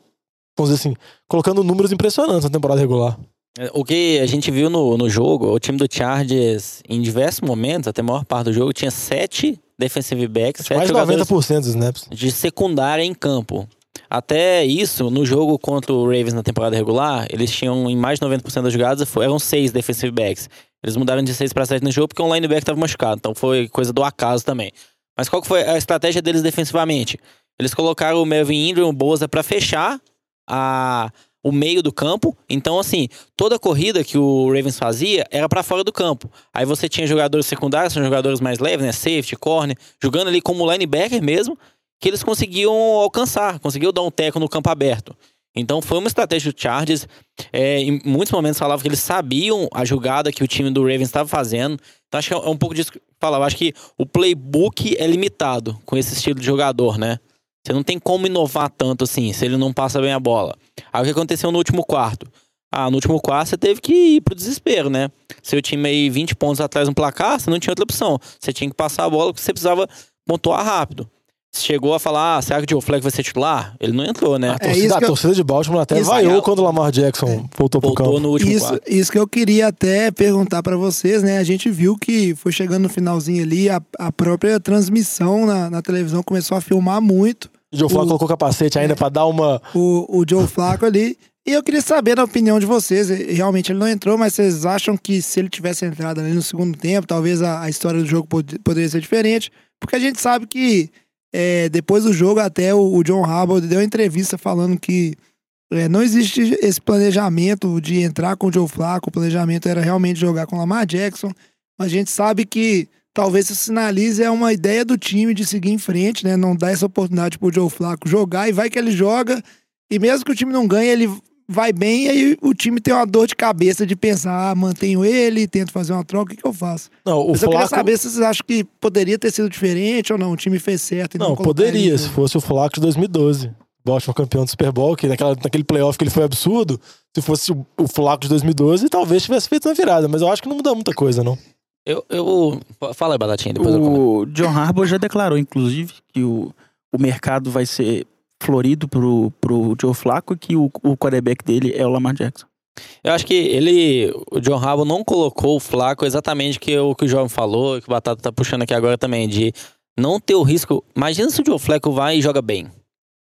vamos dizer assim, colocando números impressionantes na temporada regular. É, O que a gente viu no, no jogo, o time do Chargers, em diversos momentos, até a maior parte do jogo, tinha sete defensive backs, sete Mais de jogadores 90% dos snaps. de secundária em campo. Até isso, no jogo contra o Ravens na temporada regular, eles tinham em mais de 90% das jogadas, eram seis defensive backs. Eles mudaram de 6 para 7 no jogo porque um linebacker estava machucado, então foi coisa do acaso também. Mas qual foi a estratégia deles defensivamente? Eles colocaram o Melvin Ingram, o Boza para fechar a o meio do campo. Então, assim, toda corrida que o Ravens fazia era para fora do campo. Aí você tinha jogadores secundários, são jogadores mais leves, né? Safety, corner, jogando ali como linebacker mesmo, que eles conseguiam alcançar, conseguiam dar um teco no campo aberto. Então foi uma estratégia do Chargers. É, em muitos momentos falavam que eles sabiam a jogada que o time do Ravens estava fazendo. Então acho que é um pouco disso que falava. Acho que o playbook é limitado com esse estilo de jogador, né? Você não tem como inovar tanto assim, se ele não passa bem a bola. Aí o que aconteceu no último quarto? Ah, no último quarto você teve que ir pro desespero, né? Seu time aí 20 pontos atrás no placar, você não tinha outra opção. Você tinha que passar a bola porque você precisava pontuar rápido. Chegou a falar, ah, será que o Joe Fleck vai ser titular? Ele não entrou, né? A É torcida, isso a eu- torcida de Baltimore até Isso vaiou quando o Lamar Jackson voltou pro Voltou campo. no último Isso, quarto. isso que eu queria até perguntar pra vocês, né? A gente viu que foi chegando no finalzinho ali, a, a própria transmissão na, na televisão começou a filmar muito O Joe Flacco O- colocou o capacete ainda pra dar uma. o, o Joe Flacco ali. E eu queria saber a opinião de vocês. Realmente ele não entrou, mas vocês acham que se ele tivesse entrado ali no segundo tempo, talvez a, a história do jogo pod- poderia ser diferente? Porque a gente sabe que é, depois do jogo, até o, o John Harbaugh deu uma entrevista falando que é, não existe esse planejamento de entrar com o Joe Flacco. O planejamento era realmente jogar com o Lamar Jackson. A gente sabe que talvez isso sinalize é uma ideia do time de seguir em frente, né? Não dar essa oportunidade pro Joe Flacco jogar e vai que ele joga. E mesmo que o time não ganhe, ele vai bem, e aí o time tem uma dor de cabeça de pensar, ah, mantenho ele, tento fazer uma troca, o que, que eu faço? Não, o Mas eu queria saber se vocês acham que poderia ter sido diferente ou não, o time fez certo e não, Não, ele poderia, no se jogo. fosse o Flacco de 2012. Baltimore campeão do Super Bowl, que naquela, naquele playoff que ele foi absurdo. Se fosse o, o Flacco de 2012, talvez tivesse feito uma virada. Mas eu acho que não muda muita coisa, não. Eu, eu... Fala aí, Batatinha, depois eu comento. O John Harbaugh já declarou, inclusive, que o, o mercado vai ser florido pro, pro Joe Flacco e que o, o quarterback dele é o Lamar Jackson. Eu acho que ele, o John Harbaugh não colocou o Flaco exatamente que o que o João falou, que o Batata tá puxando aqui agora também, de não ter o risco. Imagina se o Joe Flacco vai e joga bem.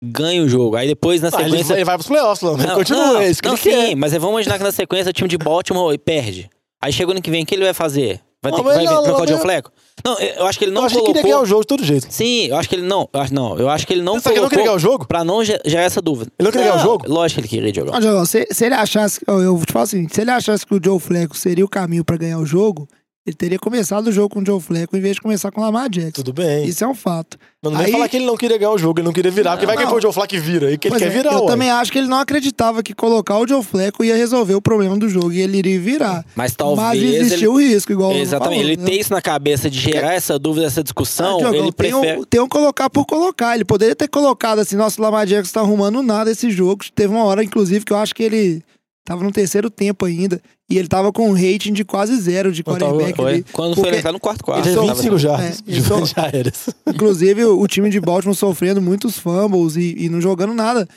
Ganha o jogo. Aí depois na Ah, ele, sequência. ele vai pros playoffs. Ele Não, continua, não, é isso que não, ele quer. sim, mas vamos imaginar que na sequência o time de Baltimore perde. Aí chega o ano que vem, o que ele vai fazer? Vai, ter, que- vai não, trocar o Joe mas- Flacco? Não, eu acho que ele Eu não acho que ele colocou. queria ganhar o jogo de todo jeito. Sim, eu acho que ele não. Eu acho, não, eu acho que ele não Você que ele não queria ganhar colocou o jogo? pra não ge- gerar essa dúvida. Ele não queria ganhar o jogo? Lógico que ele queria jogar. Não, Diogão, se, se ele achasse, eu, eu te falo assim, se ele achasse que o Joe Flacco seria o caminho pra ganhar o jogo, ele teria começado o jogo com o Joe Flacco em vez de começar com o Lamar Jackson. Tudo bem. Isso é um fato. Mas não vai Aí- falar que ele não queria ganhar o jogo, ele não queria virar, porque vai que Não. foi o Joe Flacco que vira. E que ele quer é, virar, eu ué. também acho que ele não acreditava que colocar o Joe Flacco ia resolver o problema do jogo e ele iria virar. Mas talvez. Mas ele- existia o risco, igual o Exatamente. falou, ele né? tem isso na cabeça de gerar essa dúvida, essa discussão. Ah, ele tem, prefere. um, tem um colocar por colocar. Ele poderia ter colocado assim, nossa, o Lamar Jackson tá arrumando nada esse jogo. Teve uma hora, inclusive, que eu acho que ele tava no terceiro tempo ainda. E ele tava com um rating de quase zero de tava- quarterback ali. Quando foi entrar no quarto quarto. Ele é Então- 25 jardas é, de <laughs> então- <laughs> de aéreas. Inclusive, o, o time de Baltimore sofrendo muitos fumbles e, e não jogando nada.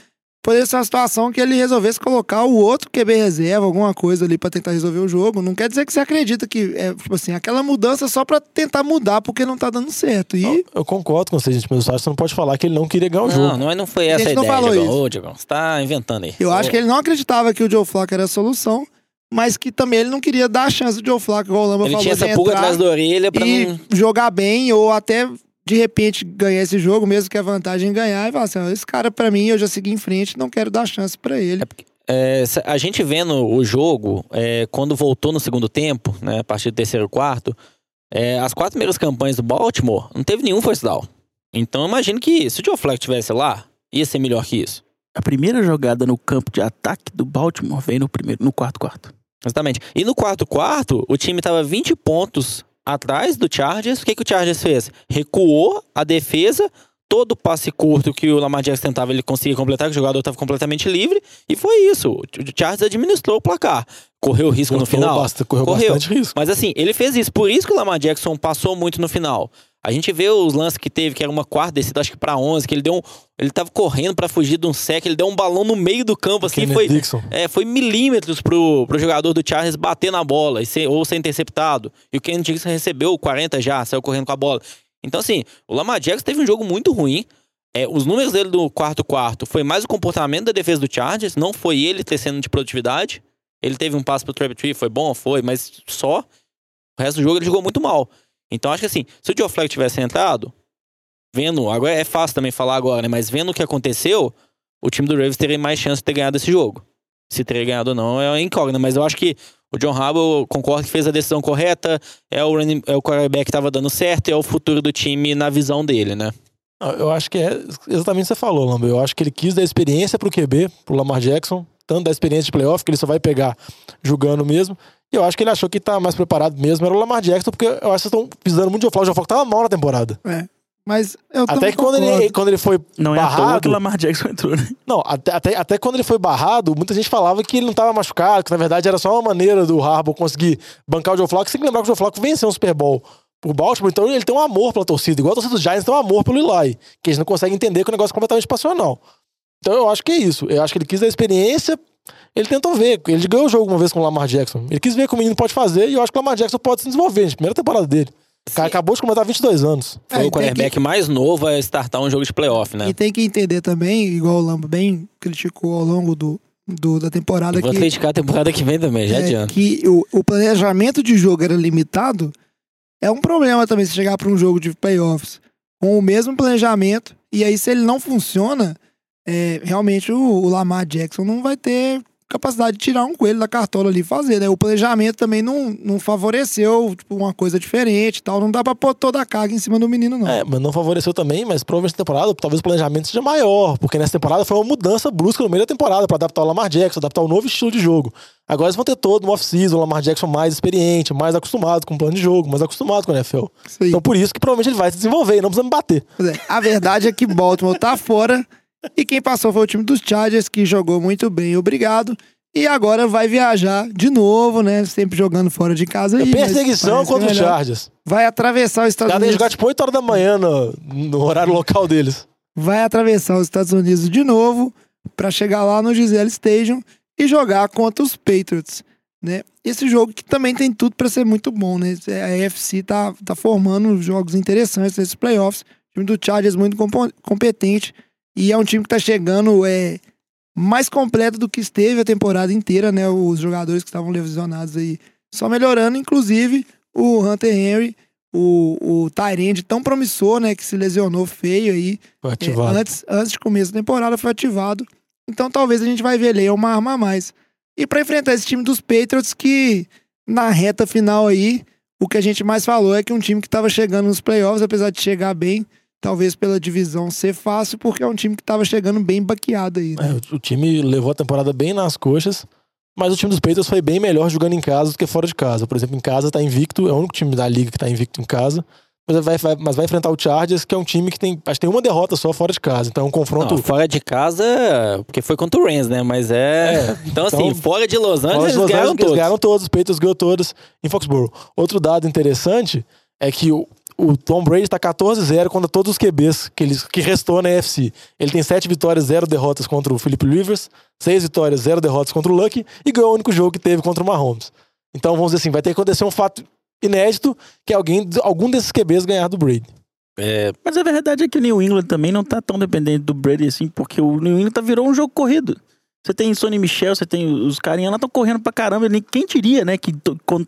Poderia ser uma situação que ele resolvesse colocar o outro QB reserva, alguma coisa ali pra tentar resolver o jogo. Não quer dizer que você acredita que é, tipo assim, aquela mudança só pra tentar mudar porque não tá dando certo. E Eu, eu concordo com vocês, gente, mas acho você não pode falar que ele não queria ganhar o Não, jogo. não, não foi essa a gente não ideia, falou Diogão. isso. Ô, Diogão, você tá inventando aí. eu acho Ô, que ele não acreditava que o Joe Flacco era a solução, mas que também ele não queria dar a chance do Joe Flacco, igual o Lamba Ele falou, tinha de essa pulga atrás da orelha pra e não. jogar bem ou até de repente ganhar esse jogo, mesmo que a vantagem em ganhar, e falar assim: esse cara pra mim eu já segui em frente, não quero dar chance pra ele. É, se- a gente vendo o jogo, é, quando voltou no segundo tempo, né, a partir do terceiro quarto, é, as quatro primeiras campanhas do Baltimore, não teve nenhum first down. Então eu imagino que se o Joe Flacco tivesse lá, ia ser melhor que isso. A primeira jogada no campo de ataque do Baltimore veio no primeiro, no quarto quarto. Exatamente. E no quarto quarto, o time tava 20 pontos atrás do Chargers. O que, que o Chargers fez? Recuou a defesa, todo passe curto que o Lamar Jackson tentava, ele conseguia completar, que o jogador estava completamente livre. E foi isso. O Chargers administrou o placar. Correu risco no Cortou final. basta- correu, Correu. bastante risco. Mas assim, ele fez isso. Por isso que o Lamar Jackson passou muito no final. A gente vê os lances que teve, que era uma quarta descida, acho que pra 11, que ele deu um. Ele tava correndo pra fugir de um sec, ele deu um balão no meio do campo, assim, Kenneth foi. Dixon. É, foi milímetros pro, pro jogador do Chargers bater na bola e ser, ou ser interceptado. E o Ken Dixon recebeu 40 já, saiu correndo com a bola. Então, assim, o Lamar Jackson teve um jogo muito ruim. É, os números dele do quarto quarto foi mais o comportamento da defesa do Chargers, não foi ele tecendo de produtividade. Ele teve um passe pro Tree, foi bom, foi, mas só. O resto do jogo ele jogou muito mal. Então acho que assim, se o Joe Flacco tivesse entrado, vendo, agora é fácil também falar agora, né? Mas vendo o que aconteceu, o time do Ravens teria mais chance de ter ganhado esse jogo. Se teria ganhado ou não é incógnita, mas eu acho que o John Harbaugh concordo que fez a decisão correta, é o, running, é o quarterback que estava dando certo, é o futuro do time na visão dele, né? Eu acho que é exatamente o que você falou, Lamba. Eu acho que ele quis dar experiência pro QB, pro Lamar Jackson, tanto da experiência de playoff, que ele só vai pegar jogando mesmo. E eu acho que ele achou que tá mais preparado mesmo era o Lamar Jackson, porque eu acho que vocês estão pisando muito de Joe Flacco. O Flacco tava mal na temporada. É. Mas eu Até também que quando ele, quando ele foi Não é à toa que barrado. o Lamar Jackson entrou, né? Não, até, até, até quando ele foi barrado, muita gente falava que ele não tava machucado, que na verdade era só uma maneira do Harbaugh conseguir bancar o Joe Flacco. Você tem que lembrar que o Joe Flacco venceu um Super Bowl por Baltimore, então ele tem um amor pela torcida, igual a torcida dos Giants tem um amor pelo Eli, que eles não conseguem entender que o negócio é completamente passional. Então eu acho que é isso. Eu acho que ele quis a experiência, ele tentou ver. Ele ganhou o jogo uma vez com o Lamar Jackson. Ele quis ver o que o menino pode fazer e eu acho que o Lamar Jackson pode se desenvolver, gente. Primeira temporada dele. O cara acabou de completar 22 anos. É, Foi e o quarterback mais novo a startar um jogo de playoff, né? E tem que entender também, igual o Lambo bem criticou ao longo do, do- da temporada, Eu Vou que, criticar a temporada que vem também, já é, adianta. que o, o planejamento de jogo era limitado. É um problema também se chegar para um jogo de playoffs com o mesmo planejamento. E aí, se ele não funciona, é, realmente o, o Lamar Jackson não vai ter capacidade de tirar um coelho da cartola ali e fazer, né? O planejamento também não, não favoreceu tipo, uma coisa diferente e tal. Não dá pra pôr toda a carga em cima do menino, não. É, mas não favoreceu também, mas provavelmente na temporada talvez o planejamento seja maior, porque nessa temporada foi uma mudança brusca no meio da temporada pra adaptar o Lamar Jackson, adaptar o novo estilo de jogo. Agora eles vão ter todo um off-season, o Lamar Jackson mais experiente, mais acostumado com o plano de jogo, mais acostumado com o NFL. Então por isso que provavelmente ele vai se desenvolver e não precisa me bater. É, a verdade é que Baltimore tá fora e quem passou foi o time dos Chargers, que jogou muito bem, obrigado. E agora vai viajar de novo, né? Sempre jogando fora de casa. É aí, perseguição contra é os. Chargers. Vai atravessar os Os Estados Unidos. jogar tipo 8 horas da manhã no, no horário local deles. Vai atravessar os Estados Unidos de novo pra chegar lá no Gisele Stadium e jogar contra os Patriots, né? Esse jogo que também tem tudo pra ser muito bom, né? A AFC tá, tá formando jogos interessantes nesses playoffs. O time do Chargers muito competente e é um time que tá chegando é, mais completo do que esteve a temporada inteira, né? Os jogadores que estavam lesionados aí só melhorando, inclusive o Hunter Henry, o, o Tyrande tão promissor, né? Que se lesionou feio aí. Foi É, ativado. antes, antes de começo da temporada foi ativado. Então talvez a gente vai ver ali uma arma a mais. E pra enfrentar esse time dos Patriots que na reta final aí, o que a gente mais falou é que um time que tava chegando nos playoffs, apesar de chegar bem, talvez pela divisão ser fácil, porque é um time que tava chegando bem baqueado aí, né? É, o- time levou a temporada bem nas coxas, mas o time dos Patriots foi bem melhor jogando em casa do que fora de casa. Por exemplo, em casa tá invicto, é o único time da liga que tá invicto em casa. Mas vai, vai- mas vai enfrentar o Chargers, que é um time que tem. Acho que tem uma derrota só fora de casa. Então é um confronto. Não, fora de casa, porque foi contra o Rams, né? Mas é. então, assim, então, fora de Los Angeles, eles ganharam Angeles, eles todos. ganharam todos, os Patriots ganhou todos em Foxborough. Outro dado interessante é que o, o Tom Brady tá 14-0 contra todos os QBs que, eles, que restou na NFC. Ele tem 7 vitórias, 0 derrotas contra o Philip Rivers, 6 vitórias, 0 derrotas contra o Lucky e ganhou o único jogo que teve contra o Mahomes. Então, vamos dizer assim, vai ter que acontecer um fato inédito que alguém, algum desses QBs ganhar do Brady. É, Mas a verdade é que o New England também não tá tão dependente do Brady assim, porque o New England tá virou um jogo corrido. Você tem Sonny Michel, você tem os carinha lá estão correndo pra caramba. Nem quem diria, né, que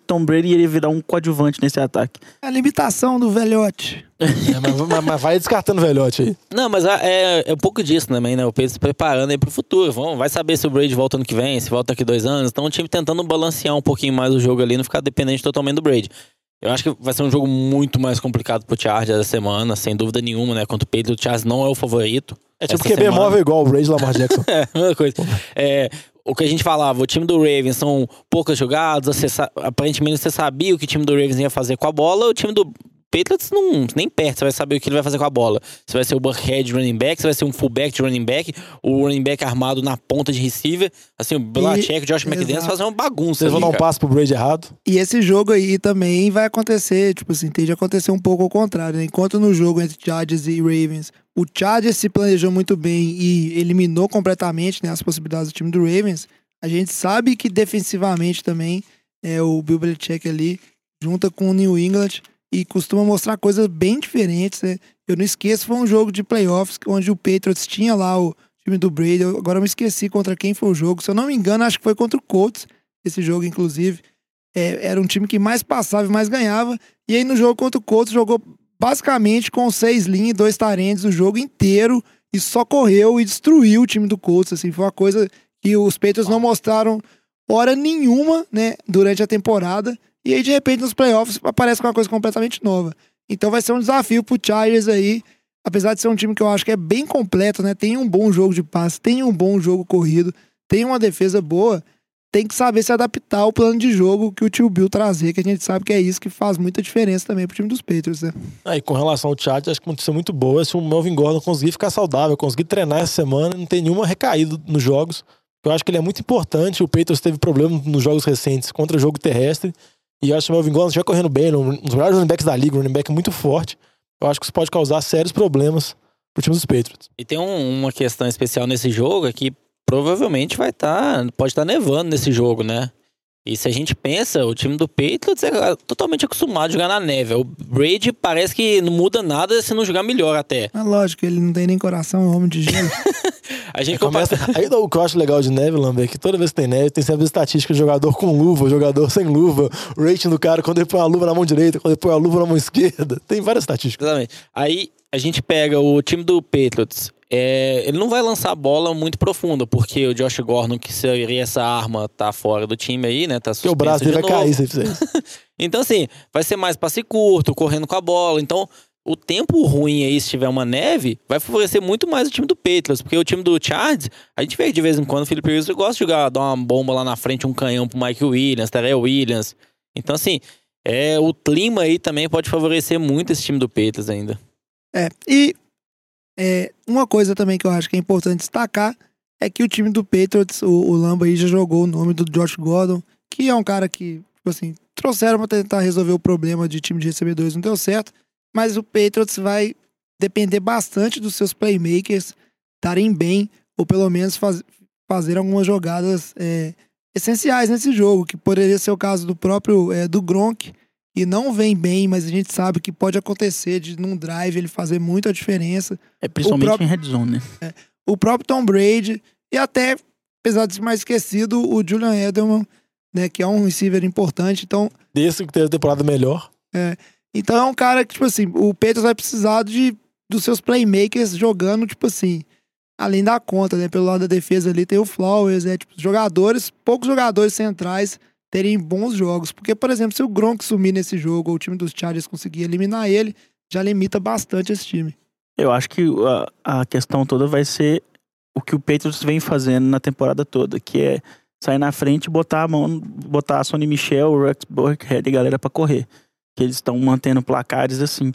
Tom Brady iria virar um coadjuvante nesse ataque. A limitação do velhote. É, mas, mas- mas vai descartando o velhote aí. Não, mas a- é, é um pouco disso também, né? O Pedro se preparando aí pro futuro. Vamos, vai saber se o Brady volta ano que vem, se volta daqui dois anos. Então o time tentando balancear um pouquinho mais o jogo ali, não ficar dependente totalmente do Brady. Eu acho que vai ser um jogo muito mais complicado pro Chargers essa semana, sem dúvida nenhuma, né? Contra o Pedro, o Chargers não é o favorito. É tipo QB semana. móvel igual o Brady Lamar Jackson. <laughs> É, mesma coisa. É, o que a gente falava, o time do Ravens são poucas jogadas, aparentemente você sabia o que o time do Ravens ia fazer com a bola, o time do Patriots não, nem perto, você vai saber o que ele vai fazer com a bola. Se vai ser o Buckhead de running back, se vai ser um fullback de running back, o running back armado na ponta de receiver, assim, o Belichick, o Josh McDaniels fazer uma bagunça Vocês vão dar um cara. passo pro Brady errado. E esse jogo aí também vai acontecer, tipo assim, tende a acontecer um pouco ao contrário, né? Enquanto no jogo entre Chargers e Ravens, o Chargers se planejou muito bem e eliminou completamente né, as possibilidades do time do Ravens, a gente sabe que defensivamente também é o Bill Belichick ali junta com o New England e costuma mostrar coisas bem diferentes, né? Eu não esqueço, foi um jogo de playoffs onde o Patriots tinha lá o time do Brady, agora eu me esqueci contra quem foi o jogo, se eu não me engano, acho que foi contra o Colts, esse jogo inclusive. É, era um time que mais passava e mais ganhava. E aí no jogo contra o Colts jogou basicamente com seis linhas e dois tarentes o jogo inteiro e só correu e destruiu o time do Colts. Assim, foi uma coisa que os Patriots não mostraram hora nenhuma, né, durante a temporada. E aí de repente nos playoffs aparece uma coisa completamente nova. Então vai ser um desafio pro Chargers aí, apesar de ser um time que eu acho que é bem completo, né? Tem um bom jogo de passe, tem um bom jogo corrido, tem uma defesa boa. tem que saber se adaptar ao plano de jogo que o tio Bill trazer, que a gente sabe que é isso que faz muita diferença também pro time dos Patriots, né? Aí, com relação ao chat, acho que uma notícia muito boa é se o Melvin Gordon conseguir ficar saudável, conseguir treinar essa semana, não tem nenhuma recaída nos jogos. Eu acho que ele é muito importante. O Patriots teve problema nos jogos recentes contra o jogo terrestre. E eu acho que o Melvin Gordon estiver correndo bem, um dos melhores running backs da liga, um running back muito forte. Eu acho que isso pode causar sérios problemas pro time dos Patriots. E tem um- uma questão especial nesse jogo é que provavelmente vai estar. pode estar nevando nesse jogo, né? E se a gente pensa, o time do Patriots é totalmente acostumado a jogar na neve. O Brady parece que não muda nada se não jogar melhor até. É lógico, ele não tem nem coração, é um homem de gelo. <laughs> A gente Aí, compara... começa... Aí <laughs> o que eu acho legal de neve, Lambert, é que toda vez que tem neve, tem sempre estatística de jogador com luva, jogador sem luva, o rating do cara quando ele põe a luva na mão direita, quando ele põe a luva na mão esquerda. <laughs> Tem várias estatísticas. Exatamente. Aí a gente pega o time do Patriots. é, ele não vai lançar bola muito profunda, porque o Josh Gordon, que seria essa arma, tá fora do time aí, né? Tá Porque o braço suspenso dele de vai novo. cair se ele fizer. Então, assim, vai ser mais passe curto, correndo com a bola. Então, o tempo ruim aí, se tiver uma neve, vai favorecer muito mais o time do Patriots. Porque o time do Chargers, a gente vê de vez em quando o Felipe Rivers gosta de jogar, dar uma bomba lá na frente, um canhão pro Mike Williams, Terrell Williams. Então, assim, é, o clima aí também pode favorecer muito esse time do Patriots ainda. É, e é, uma coisa também que eu acho que é importante destacar é que o time do Patriots, o, o Lamba aí já jogou o nome do Josh Gordon, que é um cara que, tipo assim, trouxeram pra tentar resolver o problema de time de recebedores, não deu certo, mas o Patriots vai depender bastante dos seus playmakers estarem bem, ou pelo menos faz, fazer algumas jogadas é, essenciais nesse jogo, que poderia ser o caso do próprio é, do Gronk, e não vem bem, mas a gente sabe que pode acontecer de num drive ele fazer muita diferença. É principalmente próprio- em red zone, né? O próprio Tom Brady e até, apesar de ser mais esquecido, o Julian Edelman, né, que é um receiver importante. Então, Desse que teve a temporada melhor. Então é um cara que, tipo assim, o Patriots vai precisar de, dos seus playmakers jogando, tipo assim, além da conta, né? Pelo lado da defesa ali tem o Flowers, é tipo, jogadores, poucos jogadores centrais terem bons jogos. Porque, por exemplo, se o Gronk sumir nesse jogo ou o time dos Chargers conseguir eliminar ele, já limita bastante esse time. Eu acho que a, a questão toda vai ser o que o Patriots vem fazendo na temporada toda, que é sair na frente e botar a mão, botar a Sonny Michel, o Rex Burkhead e galera pra correr. Que eles estão mantendo placares assim,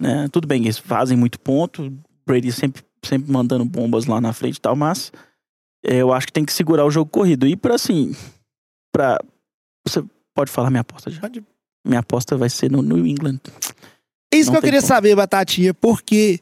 né? Tudo bem, eles fazem muito ponto, Brady sempre, sempre mandando bombas lá na frente e tal, mas é, eu acho que tem que segurar o jogo corrido. E pra assim, pra. Você pode falar minha aposta já? Pode. Minha aposta vai ser no New England. É isso Não que eu queria como. saber, Batatinha, porque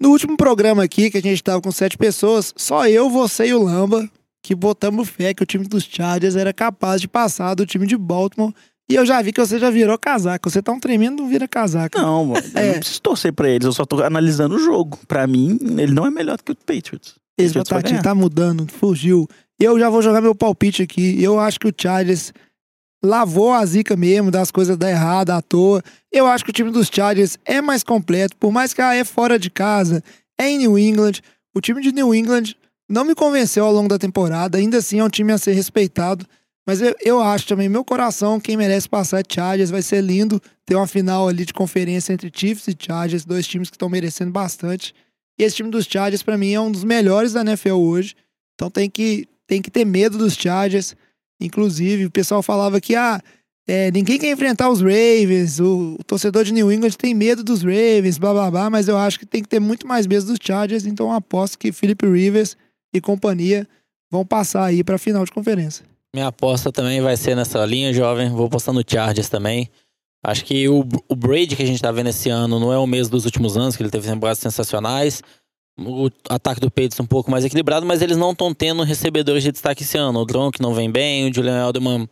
no último programa aqui, que a gente tava com sete pessoas, só eu, você e o Lamba, que botamos fé que o time dos Chargers era capaz de passar do time de Baltimore. E eu já vi que você já virou casaca. Você tá um tremendo vira casaca. Não, mano, eu É. não preciso torcer pra eles, eu só tô analisando o jogo. Pra mim, ele não é melhor do que o Patriots. Esse Patriots vai Batatinha ganhar. tá mudando, fugiu. Eu já vou jogar meu palpite aqui. Eu acho que o Chargers lavou a zica mesmo das coisas dar errado à toa. Eu acho que o time dos Chargers é mais completo, por mais que ah, é fora de casa, é em New England. O time de New England não me convenceu ao longo da temporada, ainda assim é um time a ser respeitado. Mas eu, eu acho também, meu coração, quem merece passar é Chargers. Vai ser lindo ter uma final ali de conferência entre Chiefs e Chargers, dois times que estão merecendo bastante. E esse time dos Chargers, pra mim, é um dos melhores da NFL hoje. Então tem que, tem que ter medo dos Chargers. Inclusive, o pessoal falava que ah, é, ninguém quer enfrentar os Ravens, o, o torcedor de New England tem medo dos Ravens, blá blá blá, mas eu acho que tem que ter muito mais medo dos Chargers, então aposto que Philip Rivers e companhia vão passar aí pra final de conferência. Minha aposta também vai ser nessa linha, jovem. Vou apostar no Chargers também. Acho que o, o Brady que a gente tá vendo esse ano não é o mesmo dos últimos anos, que ele teve temporadas sensacionais. O ataque do Patriots um pouco mais equilibrado, mas eles não estão tendo recebedores de destaque esse ano. O Gronk não vem bem, o Julian Edelman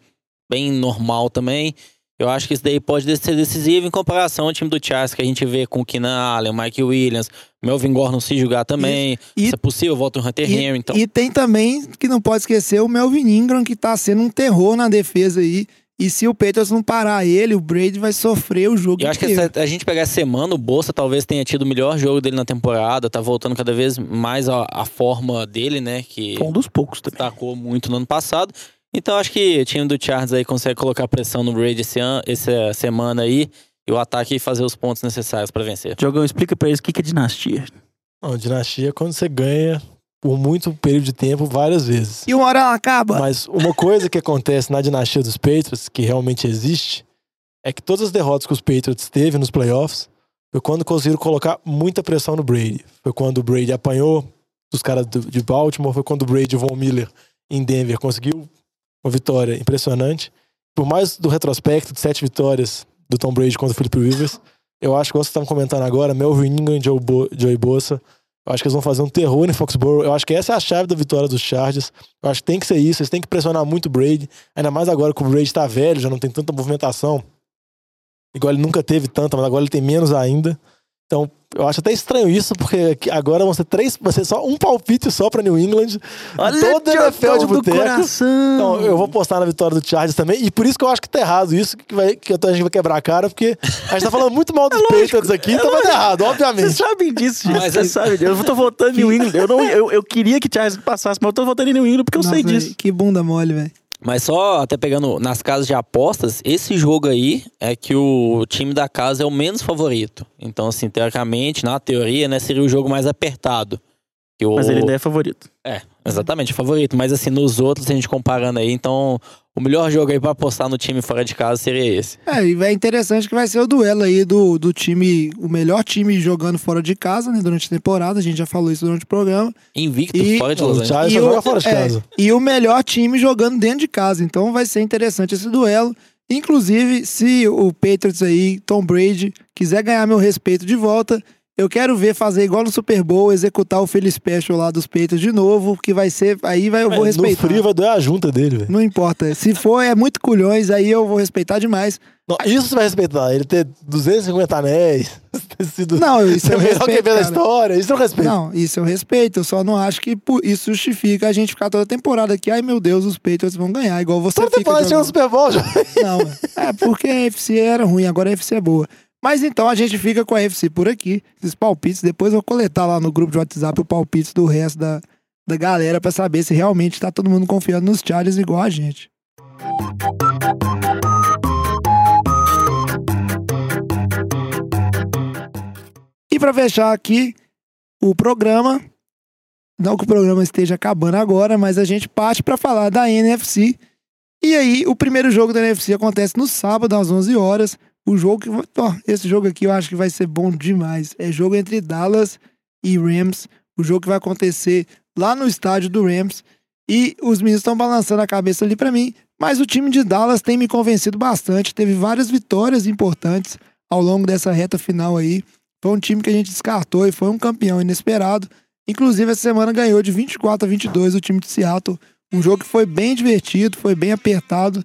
bem normal também. Eu acho que isso daí pode ser decisivo em comparação ao time do Chargers que a gente vê com o Keenan Allen, o Mike Williams, Melvin Gordon se jogar também. E- se é possível, volta o Hunter E, Henry. Então, e tem também, que não pode esquecer, o Melvin Ingram, que tá sendo um terror na defesa aí. E se o Patriots não parar ele, o Brady vai sofrer o jogo Eu acho que essa- a gente pegar essa semana, o Bolsa talvez tenha tido o melhor jogo dele na temporada, tá voltando cada vez mais a, a forma dele, né? Que Foi um dos poucos também. destacou muito no ano passado. Então acho que o time do Chargers aí consegue colocar pressão no Brady esse ano, essa semana aí e o ataque fazer os pontos necessários pra vencer. Jogão, explica pra eles o que é dinastia. Não, dinastia é quando você ganha por muito período de tempo, várias vezes. E uma hora ela acaba. Mas uma coisa que acontece na dinastia dos Patriots, que realmente existe, é que todas as derrotas que os Patriots teve nos playoffs foi quando conseguiram colocar muita pressão no Brady. Foi quando o Brady apanhou dos caras do- de Baltimore, foi quando o Brady e o Von Miller em Denver conseguiu uma vitória impressionante. Por mais do retrospecto de sete vitórias do Tom Brady contra o Philip Rivers, eu acho que, vocês estavam comentando agora, Melvin Ingram e Joe, Joey Bosa, eu acho que eles vão fazer um terror em Foxborough. Eu acho que essa é a chave da vitória dos Chargers. Eu acho que tem que ser isso. Eles têm que pressionar muito o Brady. Ainda mais agora que o Brady tá velho, já não tem tanta movimentação. Igual ele nunca teve tanta, mas agora ele tem menos ainda. Então, eu acho até estranho isso, porque agora vão ser três, vai ser só um palpite só pra New England. Toda a NFL de boteco. Então, eu vou postar na vitória do Chargers também. E por isso que eu acho que tá errado isso, que, vai, que a gente vai quebrar a cara, porque a gente tá falando muito mal <laughs> dos Patriots aqui, então vai dar errado, Vocês obviamente. sabem disso, gente. Mas Vocês é- sabem. Eu tô votando em New England. Eu, não, eu, eu queria que Charles passasse, mas eu tô votando em New England porque eu sei Nossa, disso. Que bunda mole, velho. Mas só até pegando nas casas de apostas, esse jogo aí é que o time da casa é o menos favorito. Então, assim, teoricamente, na teoria, né, seria o jogo mais apertado. Que o... Mas ele ainda é favorito. É, exatamente, favorito. Mas assim, nos outros, a gente comparando aí, então o melhor jogo aí pra apostar no time fora de casa seria esse. É, e é interessante que vai ser o duelo aí do, do time, o melhor time jogando fora de casa, né, durante a temporada. A gente já falou isso durante o programa. Invicto, E- fora de Los o Angeles. E o- fora de é, casa. E o melhor time jogando dentro de casa. Então vai ser interessante esse duelo. Inclusive, se o Patriots aí, Tom Brady, quiser ganhar meu respeito de volta, eu quero ver fazer igual no Super Bowl, executar o Philly Special lá dos Patriots de novo, que vai ser. Aí vai, eu vou É, no respeitar. frio vai doer a junta dele, velho. Não importa. Se for, é muito culhões, aí eu vou respeitar demais. Não, Isso você vai respeitar. Ele ter 250 anéis, <laughs> ter sido Não, isso eu <laughs> o melhor respeito, cara. história. Isso eu respeito. Não, isso eu respeito. Eu só não acho que isso justifica a gente ficar toda temporada aqui. Ai, meu Deus, os Patriots vão ganhar, igual você Toda fica temporada tinha um. Super Bowl, já. Não, <laughs> é porque a FC era ruim, agora a FC é boa. Mas então a gente fica com a FC por aqui, esses palpites. Depois eu vou coletar lá no grupo de WhatsApp o palpites do resto da, da galera pra saber se realmente tá todo mundo confiando nos Chargers igual a gente. E pra fechar aqui o programa, não que o programa esteja acabando agora, mas a gente parte pra falar da NFC. E aí, o primeiro jogo da NFC acontece no sábado, às 11 horas. O jogo que. Ó, esse jogo aqui eu acho que vai ser bom demais. É jogo entre Dallas e Rams. O jogo que vai acontecer lá no estádio do Rams. E os meninos estão balançando a cabeça ali pra mim. Mas o time de Dallas tem me convencido bastante. Teve várias vitórias importantes ao longo dessa reta final aí. Foi um time que a gente descartou e foi um campeão inesperado. Inclusive, essa semana ganhou de 24 a 22 o time de Seattle. Um jogo que foi bem divertido, foi bem apertado.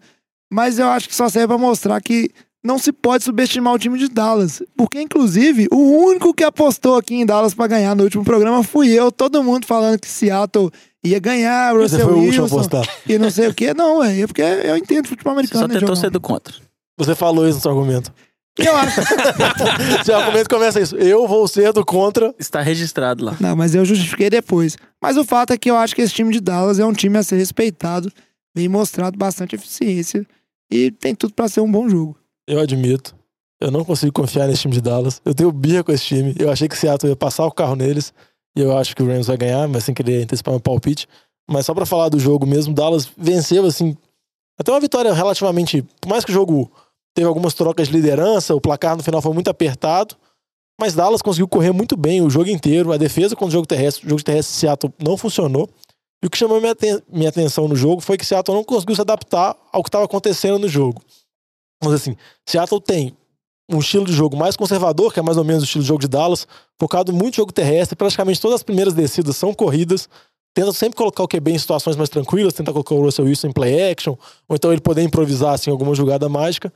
Mas eu acho que só serve pra mostrar que não se pode subestimar o time de Dallas. Porque, inclusive, o único que apostou aqui em Dallas pra ganhar no último programa fui eu. Todo mundo falando que Seattle ia ganhar, Você Russell foi o último a Wilson apostar. e não sei o que. Não, é porque eu entendo futebol Você americano. só né, tentou Diogão? ser do contra. Você falou isso no seu argumento. Eu acho. <laughs> seu argumento começa isso. Eu vou ser do contra. Está registrado lá. Não, mas eu justifiquei depois. Mas o fato é que eu acho que esse time de Dallas é um time a ser respeitado, vem mostrado bastante eficiência e tem tudo pra ser um bom jogo. Eu admito. Eu não consigo confiar nesse time de Dallas. Eu tenho birra com esse time. Eu achei que Seattle ia passar o carro neles. E eu acho que o Rams vai ganhar, mas sem querer antecipar meu palpite. Mas só pra falar do jogo mesmo, Dallas venceu, assim. Até uma vitória relativamente. Por mais que o jogo teve algumas trocas de liderança, o placar no final foi muito apertado. Mas Dallas conseguiu correr muito bem o jogo inteiro. A defesa contra o jogo terrestre, o jogo terrestre de Seattle não funcionou. E o que chamou minha, minha atenção no jogo foi que Seattle não conseguiu se adaptar ao que estava acontecendo no jogo. Vamos assim, Seattle tem um estilo de jogo mais conservador, que é mais ou menos o estilo de jogo de Dallas, focado muito em jogo terrestre. Praticamente todas as primeiras descidas são corridas. Tenta sempre colocar o QB em situações mais tranquilas, tenta colocar o Russell Wilson em play action, ou então ele poder improvisar assim, alguma jogada mágica.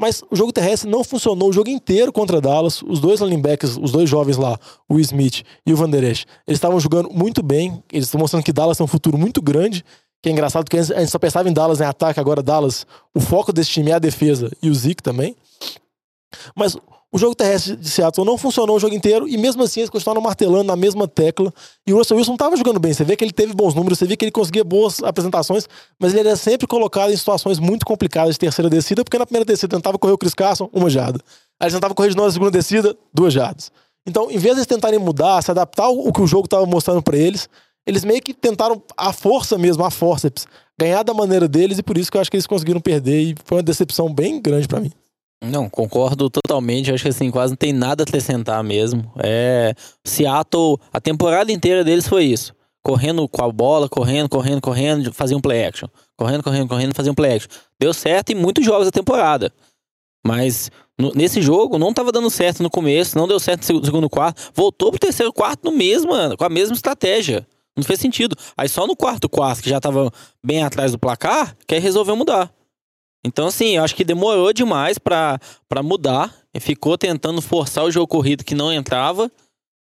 Mas o jogo terrestre não funcionou o jogo inteiro contra Dallas. Os dois linebackers, os dois jovens lá, o Smith e o Van eles estavam jogando muito bem. Eles estão mostrando que Dallas tem um futuro muito grande. Que é engraçado porque a gente só pensava em Dallas em ataque, agora Dallas, o foco desse time é a defesa e o Zeke também. Mas o jogo terrestre de Seattle não funcionou o jogo inteiro e mesmo assim eles continuaram martelando na mesma tecla. E o Russell Wilson estava jogando bem. Você vê que ele teve bons números, você vê que ele conseguia boas apresentações, mas ele era sempre colocado em situações muito complicadas de terceira descida, porque na primeira descida tentava correr o Chris Carson, uma jarda. Aí eles tentavam correr de novo na segunda descida, duas jardas. Então, em vez de eles tentarem mudar, se adaptar ao que o jogo estava mostrando para eles, eles meio que tentaram a força mesmo, a forceps, ganhar da maneira deles e por isso que eu acho que eles conseguiram perder e foi uma decepção bem grande pra mim. Não, concordo totalmente. Acho que assim, quase não tem nada a acrescentar mesmo. É. Seattle, a temporada inteira deles foi isso. Correndo com a bola, correndo, correndo, correndo, fazia um play action. Correndo, correndo, correndo, fazia um play action. Deu certo em muitos jogos da temporada. Mas no- nesse jogo não tava dando certo no começo, não deu certo no seg- segundo quarto. Voltou pro terceiro quarto no mesmo, com a mesma estratégia. Não fez sentido. Aí só no quarto quarto, que já tava bem atrás do placar, que aí resolveu mudar. Então, assim, eu acho que demorou demais pra, pra mudar. E ficou tentando forçar o jogo corrido que não entrava.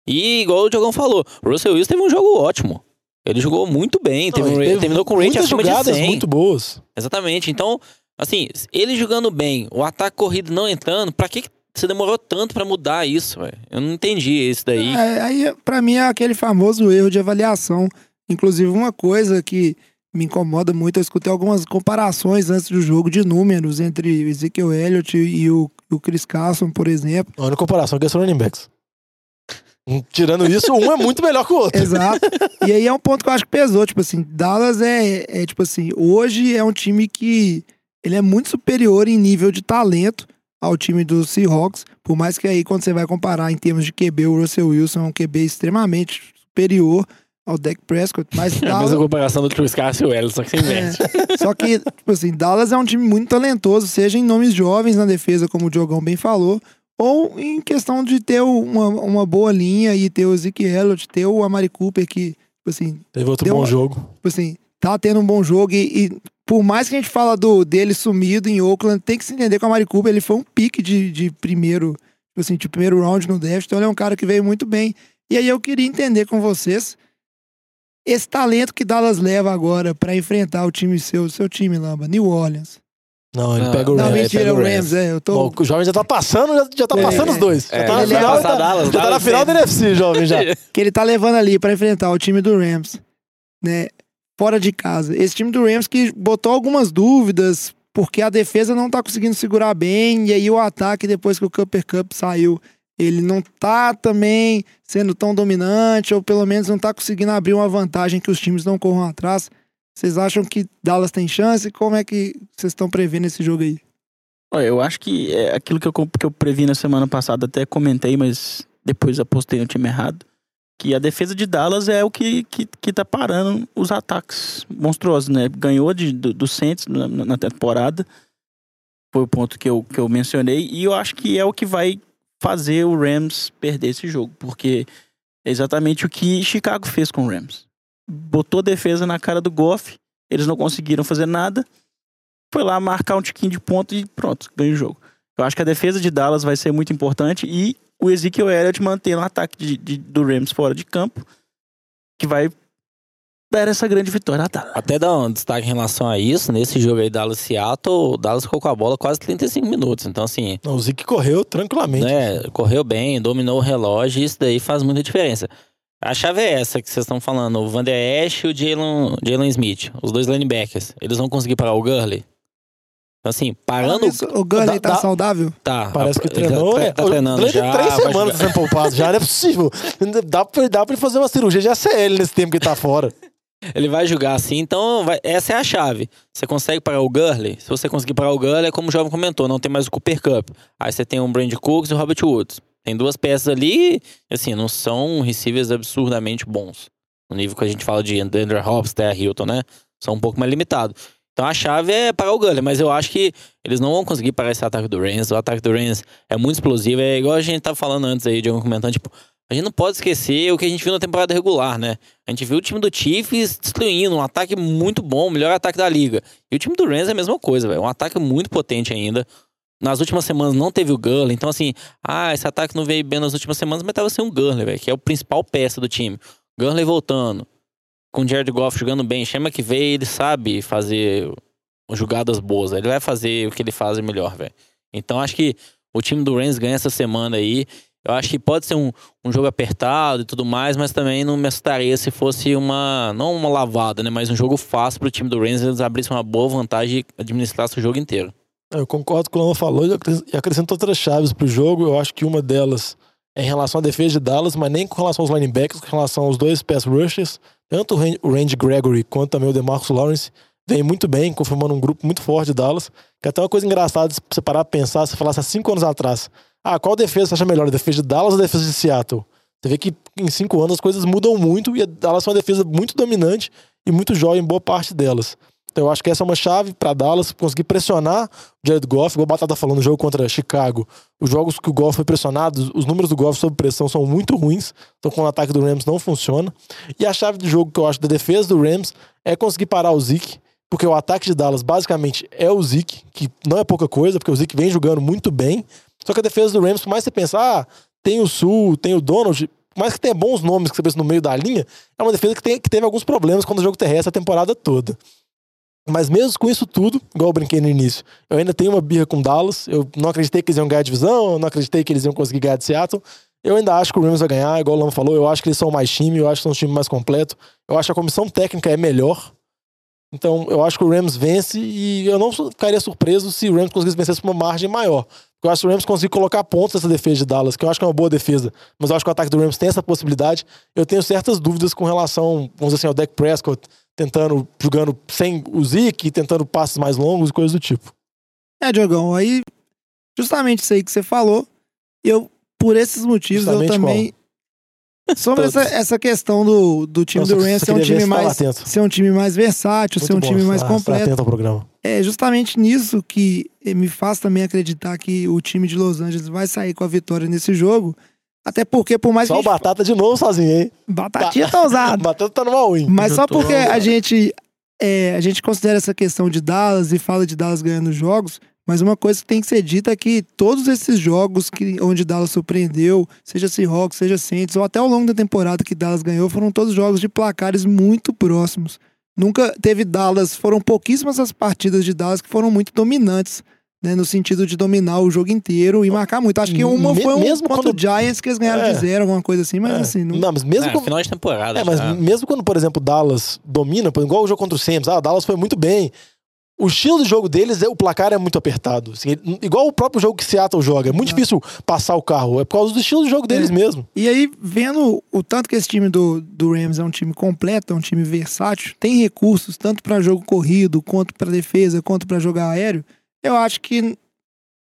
E, igual o Diogão falou, o Russell Wilson teve um jogo ótimo. Ele jogou muito bem, teve Não, um rate- teve terminou com rate muitas acima de jogadas 100. muito boas. Exatamente. Então, assim, ele jogando bem, o ataque corrido não entrando, pra que você demorou tanto pra mudar isso, velho? Eu não entendi isso daí. É, aí, pra mim, é aquele famoso erro de avaliação. Inclusive, uma coisa que me incomoda muito, eu escutei algumas comparações antes do jogo de números entre o Ezekiel Elliott e o, o Chris Carson, por exemplo. A única comparação que é são running backs. Tirando isso, um é muito melhor que o outro. Exato. e aí é um ponto que eu acho que pesou. Tipo assim, Dallas é, é tipo assim, hoje é um time que ele é muito superior em nível de talento ao time dos Seahawks. Por mais que aí, quando você vai comparar em termos de QB, o Russell Wilson é um QB extremamente superior ao Dak Prescott. Mas <laughs> É a Dallas, mesma comparação do Chris Carson e o Ellis, só que sem inverte. é, <laughs> só que, tipo assim, Dallas é um time muito talentoso, seja em nomes jovens na defesa, como o Diogão bem falou, ou em questão de ter uma, uma boa linha e ter o Zeke Elliott, ter o Amari Cooper, que, tipo assim, Teve outro bom uma- jogo. tipo assim, tá tendo um bom jogo e, e por mais que a gente fala do, dele sumido em Oakland, tem que se entender que o Amari Cooper, ele foi um pique de, de primeiro, tipo assim, de primeiro round no draft, então ele é um cara que veio muito bem. E aí eu queria entender com vocês esse talento que Dallas leva agora pra enfrentar o time seu, seu time, Lamba, New Orleans. Não, ele Não, pega o Não, é, Rams. mentira, pega é o Rams, é, eu tô... Bom, o jovem já tá passando, já, já tá É, passando os dois. é, já tá na final, tá, Dallas, já tá na Dallas final sempre. NFC, jovem já. <laughs> que ele tá levando ali pra enfrentar o time do Rams, né? Fora de casa. Esse time do Rams que botou algumas dúvidas, porque a defesa não tá conseguindo segurar bem, e aí o ataque, depois que o Cooper Cup saiu, ele não tá também sendo tão dominante, ou pelo menos não tá conseguindo abrir uma vantagem que os times não corram atrás. Vocês acham que Dallas tem chance? Como é que vocês estão prevendo esse jogo aí? Eu acho que é aquilo que eu, que eu previ na semana passada, até comentei, mas depois apostei no time errado. Que a defesa de Dallas é o que, que, que tá parando os ataques monstruosos, né? Ganhou de, do, do Saints na, na temporada. Foi o ponto que eu, que eu mencionei. E eu acho que é o que vai fazer o Rams perder esse jogo. Porque é exatamente o que Chicago fez com o Rams. Botou defesa na cara do Goff. Eles não conseguiram fazer nada foi lá marcar um tiquinho de ponto e pronto, ganha o jogo. Eu acho que a defesa de Dallas vai ser muito importante e o Ezekiel Elliott mantendo o ataque de, de- do Rams fora de campo, que vai dar essa grande vitória a Dallas. Até dar um destaque em relação a isso, nesse jogo aí Dallas Seattle, o Dallas ficou com a bola quase 35 minutos. Então, assim, Não, o Zeke correu tranquilamente. né, correu bem, dominou o relógio, e isso daí faz muita diferença. A chave é essa que vocês estão falando, o Van Der Esch e o Jalen Jalen Smith, os dois linebackers. Eles vão conseguir parar o Gurley? Então, assim, parando... Isso, o Gurley tá dá- saudável? Tá, Parece que tá- treinou. Tá, é, tá o treinando já. três semanas sendo poupado, já não é possível. <laughs> Dá pra, dá pra ele fazer uma cirurgia de ACL nesse tempo que ele tá fora. Ele vai jogar assim, então vai- essa é a chave. Você consegue parar o Gurley? Se você conseguir parar o Gurley, é como o jovem comentou, não tem mais o Cooper Cup. Aí você tem o Brand Cooks e o Robert Woods. Tem duas peças ali, assim, não são receivers absurdamente bons. No nível que a gente fala de Andrew Hobbs, Terra Hilton, né? São um pouco mais limitados. Então a chave é parar o Gurley, mas eu acho que eles não vão conseguir parar esse ataque do Rams. O ataque do Rams é muito explosivo, é igual a gente tava falando antes aí, de algum comentando, tipo, a gente não pode esquecer o que a gente viu na temporada regular, né? A gente viu o time do Chiefs destruindo, um ataque muito bom, melhor ataque da liga. E o time do Rams é a mesma coisa, velho. Um ataque muito potente ainda. Nas últimas semanas não teve o Gurley, então assim, ah, esse ataque não veio bem nas últimas semanas, mas tava sem o Gurley, velho, que é o principal peça do time. Gurley voltando, com o Jared Goff jogando bem, chama que veio, ele sabe fazer jogadas boas, ele vai fazer o que ele faz melhor, velho. Então acho que o time do Rams ganha essa semana aí. Eu acho que pode ser um, um jogo apertado e tudo mais, mas também não me assustaria se fosse uma. Não uma lavada, né? Mas um jogo fácil pro time do Rams eles abrissem uma boa vantagem e administrassem o jogo inteiro. Eu concordo com o que o Lama falou e e acrescento outras chaves pro jogo. Eu acho que uma delas é em relação à defesa de Dallas, mas nem com relação aos linebackers, com relação aos dois pass rushers. Tanto o Ran- o Randy Gregory quanto também o DeMarcus Lawrence vem muito bem, confirmando um grupo muito forte de Dallas. Que é até uma coisa engraçada se você parar pra pensar, se falasse há cinco anos atrás. Ah, qual defesa você acha melhor? A defesa de Dallas ou a defesa de Seattle? Você vê que em cinco anos as coisas mudam muito e a Dallas é uma defesa muito dominante e muito jovem em boa parte delas. Então eu acho que essa é uma chave para Dallas conseguir pressionar o Jared Goff, igual o Batata falando no jogo contra Chicago. Os jogos que o Goff foi pressionado, os números do Goff sob pressão são muito ruins, então com o ataque do Rams não funciona. E a chave do jogo que eu acho da defesa do Rams é conseguir parar o Zeke, porque o ataque de Dallas basicamente é o Zeke, que não é pouca coisa, porque o Zeke vem jogando muito bem. Só que a defesa do Rams, por mais que você pensar, ah, tem o Sul, tem o Donald, por mais que tenha bons nomes que você pensa no meio da linha, é uma defesa que, tem, que teve alguns problemas quando o jogo terrestre a temporada toda. Mas mesmo com isso tudo, igual eu brinquei no início, eu ainda tenho uma birra com Dallas. Eu não acreditei que eles iam ganhar a divisão, eu não acreditei que eles iam conseguir ganhar de Seattle. Eu ainda acho que o Rams vai ganhar, igual o Lama falou, eu acho que eles são mais time, eu acho que são um time mais completo. Eu acho que a comissão técnica é melhor. Então, eu acho que o Rams vence e eu não ficaria surpreso se o Rams conseguisse vencer por uma margem maior. Eu acho que o Rams conseguir colocar pontos nessa defesa de Dallas, que eu acho que é uma boa defesa, mas eu acho que o ataque do Rams tem essa possibilidade. Eu tenho certas dúvidas com relação, vamos dizer assim, ao Dak Prescott tentando, jogando sem o Zeke, tentando passes mais longos e coisas do tipo. É, Diogão, aí justamente isso aí que você falou, eu, por esses motivos, Justamente eu também. Sobre essa, essa questão do, do time Nossa, do Rams só ser um time se tava mais. Ser um time mais versátil, ser um Muito time bom, mais completo. atento ao programa. É justamente nisso que me faz também acreditar que o time de Los Angeles vai sair com a vitória nesse jogo. Até porque, por mais Só o que. a gente- Batata de novo sozinho, hein? Batatinha tá usado. <laughs> Batata tá no all-in. Mas Eu só porque a gente, é, a gente considera essa questão de Dallas e fala de Dallas ganhando jogos, mas uma coisa que tem que ser dita é que todos esses jogos que, onde Dallas surpreendeu, seja Seahawks, seja Saints, ou até ao longo da temporada que Dallas ganhou, foram todos jogos de placares muito próximos. Nunca teve Dallas, foram pouquíssimas as partidas de Dallas que foram muito dominantes. Né, no sentido de dominar o jogo inteiro e marcar muito. Acho que uma Me- foi um mesmo contra quando- o Giants que eles ganharam É. de zero, alguma coisa assim, mas É. assim, não, Não, mas mesmo É, com- final de temporada. É, mas mesmo quando, por exemplo, Dallas domina, por- igual o jogo contra o Saints, ah, Dallas foi muito bem. O estilo de jogo deles, é, o placar é muito apertado. assim, ele- igual o próprio jogo que Seattle joga. É muito difícil passar o carro. É por causa do estilo de jogo deles mesmo. E aí, vendo o tanto que esse time do, do Rams é um time completo, é um time versátil, tem recursos tanto para jogo corrido, quanto para defesa, quanto para jogar aéreo, eu acho que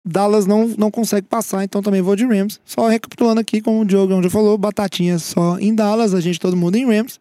Dallas não, não consegue passar, então também vou de Rams. Só recapitulando aqui, como o Diogo já falou, batatinha só em Dallas, a gente todo mundo em Rams.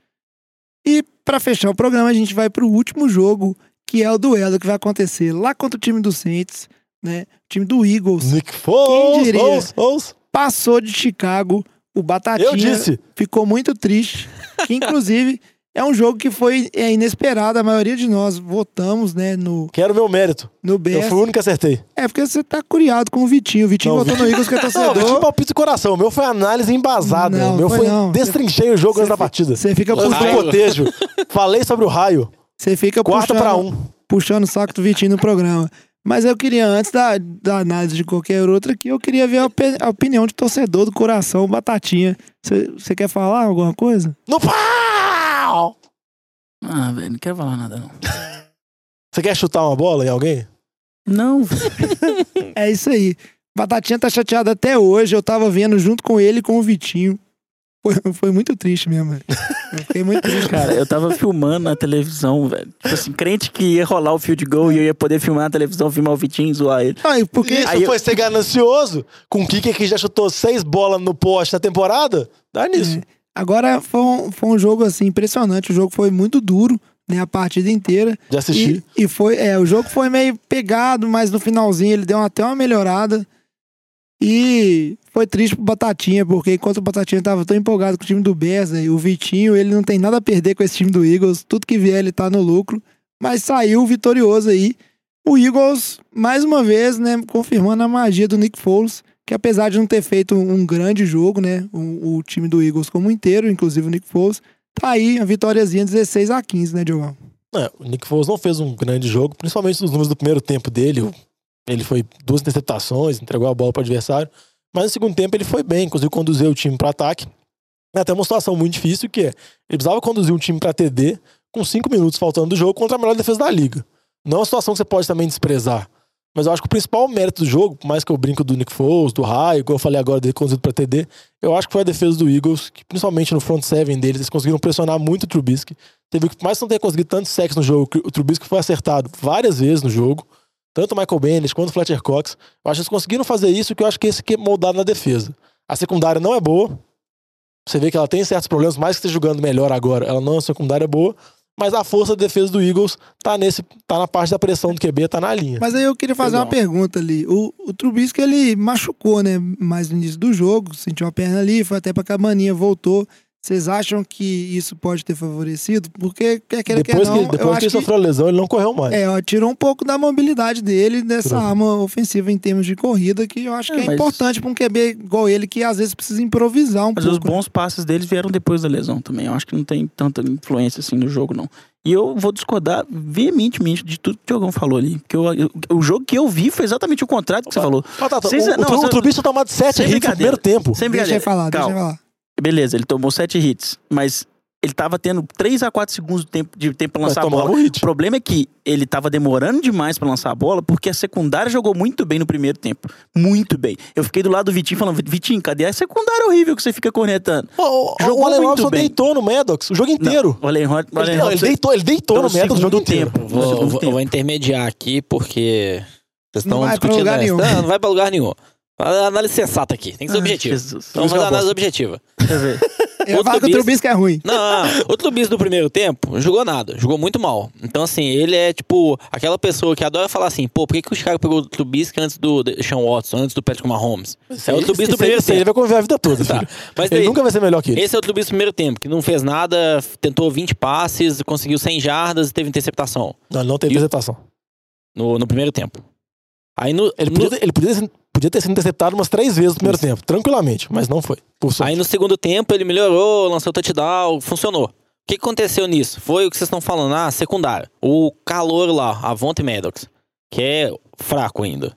E para fechar o programa, a gente vai pro último jogo, que é o duelo que vai acontecer lá contra o time do Saints, né? O time do Eagles. Nick Foles, diria? Foles, Foles. passou de Chicago. O Batatinha Eu disse. ficou muito triste. Que, <laughs> inclusive, é um jogo que foi é, inesperado. A maioria de nós votamos, né, no, Quero meu mérito. no Eu BS. fui o único que acertei. É porque você tá curiado com o Vitinho. O Vitinho Não, o votou no Eagles que é <laughs> Não, eu torcedor. tive palpite do coração. O meu foi análise embasada. Não, o meu foi foi, não. destrinchei o jogo antes da partida. Você fica Antes do cotejo. <laughs> Falei sobre o raio. Você fica Quarta puxando, pra um. puxando o saco do Vitinho no programa. Mas eu queria, antes da, da análise de qualquer outra aqui, eu queria ver a, opi- a opinião de torcedor do coração, Batatinha. Você você quer falar alguma coisa? No pau! Ah, velho, não quero falar nada, não. <laughs> Você quer chutar uma bola em alguém? Não, <laughs> É isso aí. Batatinha tá chateado até hoje. Eu tava vendo junto com ele e com o Vitinho. Foi, foi muito triste mesmo. velho. Eu fiquei muito triste, cara. cara, eu tava filmando na televisão, velho. Tipo assim, crente que ia rolar o field goal e eu ia poder filmar na televisão, filmar o Vitinho e zoar ele. Ai, porque Isso Aí eu- foi ser ganancioso com o Kiki que já chutou seis bolas no poste na temporada? Dá nisso. agora foi um, foi um jogo assim impressionante. O jogo foi muito duro, né? A partida inteira. Já assisti. E, e foi, é, o jogo foi meio pegado, mas no finalzinho ele deu até uma melhorada. E foi triste pro Batatinha, porque enquanto o Batatinha tava tão empolgado com o time do né, e o Vitinho, ele não tem nada a perder com esse time do Eagles. Tudo que vier, ele tá no lucro. Mas saiu vitorioso aí. O Eagles, mais uma vez, né, confirmando a magia do Nick Foles, que apesar de não ter feito um grande jogo, né, o, o time do Eagles como inteiro, inclusive o Nick Foles, tá aí a vitóriazinha 16 a 15, né, Diogão? É, o Nick Foles não fez um grande jogo, principalmente nos números do primeiro tempo dele. Ele foi duas interceptações, entregou a bola para o adversário. Mas no segundo tempo ele foi bem, conseguiu conduzir o time para ataque. É até uma situação muito difícil que é, ele precisava conduzir um time para TD com cinco minutos faltando do jogo contra a melhor defesa da liga. Não é uma situação que você pode também desprezar. Mas eu acho que o principal mérito do jogo, por mais que eu brinco do Nick Foles, do Raio, como eu falei agora, dele conduzido pra TD, eu acho que foi a defesa do Eagles, que principalmente no front seven deles, eles conseguiram pressionar muito o Trubisky. Teve que, mais não tenha conseguido tanto sexo no jogo, o Trubisky foi acertado várias vezes no jogo. Tanto o Michael Bennett quanto o Fletcher Cox. Eu acho que eles conseguiram fazer isso, que eu acho que esse que é moldado na defesa. A secundária não é boa. Você vê que ela tem certos problemas, mais que esteja jogando melhor agora, ela não é uma secundária boa. Mas a força de defesa do Eagles tá, nesse, tá na parte da pressão do QB, tá na linha. Mas aí eu queria fazer uma pergunta ali. O, o Trubisky, ele machucou, né? Mais no início do jogo, sentiu uma perna ali, foi até pra cabaninha, voltou. Vocês acham que isso pode ter favorecido? Porque, quer queira depois que não, que, depois que ele sofreu a lesão, ele não correu mais. É, ó, tirou um pouco da mobilidade dele, dessa Tirou. arma ofensiva em termos de corrida, que eu acho É, que é mas- importante pra um QB igual ele, que às vezes precisa improvisar um Mas os pouco. bons passes deles vieram depois da lesão também. Eu acho que não tem tanta influência assim no jogo, não. E eu vou discordar veementemente de tudo que o Diogão falou ali. Porque eu- eu- o jogo que eu vi foi exatamente o contrário do que você falou. Batata, Vocês- o, o, não, Tru- você- o Trubisky tinha tomado 7 Sem hits no primeiro tempo. Sem Deixa brincadeira. eu falar, deixa eu Calma. falar. Beleza, ele tomou sete hits, mas ele tava tendo 3 a 4 segundos de tempo, de tempo pra lançar a bola. um hit. O problema é que ele tava demorando demais pra lançar a bola, porque a secundária jogou muito bem no primeiro tempo. Muito bem. Eu fiquei do lado do Vitinho falando, Vitinho, cadê a secundária horrível que você fica cornetando? O, o, Jogou o Allen muito Robinson bem. deitou no Maddox o jogo inteiro. O Allen o Allen Ele, não, ele deitou, ele deitou pelo no Maddox o jogo inteiro. tempo. Vou, No vou- tempo. vou intermediar aqui porque vocês Não estão vai pra discutindo lugar essa. nenhum. Não, não vai pra lugar nenhum. Análise sensata aqui, tem que ser Ah, objetivo. Jesus. Vamos fazer eu análise gosto. objetiva. Eu ver. Eu Outro falo que o bis- Trubisky é ruim. Não, o Trubisky do primeiro tempo jogou nada, jogou muito mal. Então, assim, ele é tipo aquela pessoa que adora falar assim: pô, por que, que o Chicago pegou o Trubisky antes do Sean Watson, antes do Patrick Mahomes? É o Trubisky do Esse- primeiro esse aí Ele tempo. vai conviver a vida toda, <laughs> Tá. Mas Ele daí- nunca vai ser melhor que ele. Esse é o Trubisky do primeiro tempo, que não fez nada, tentou 20 passes, conseguiu 100 jardas e teve interceptação Não, ele não teve E interceptação. no, no primeiro tempo. Aí no, Ele, no- podia, ter- ele podia, ter- podia ter sido interceptado umas três vezes no primeiro tempo, tranquilamente, mas não foi. Aí no segundo tempo ele melhorou, lançou touchdown, funcionou. O que aconteceu nisso? Foi o que vocês estão falando, ah, secundária. O calor lá, a Vontae Maddox, que é fraco ainda.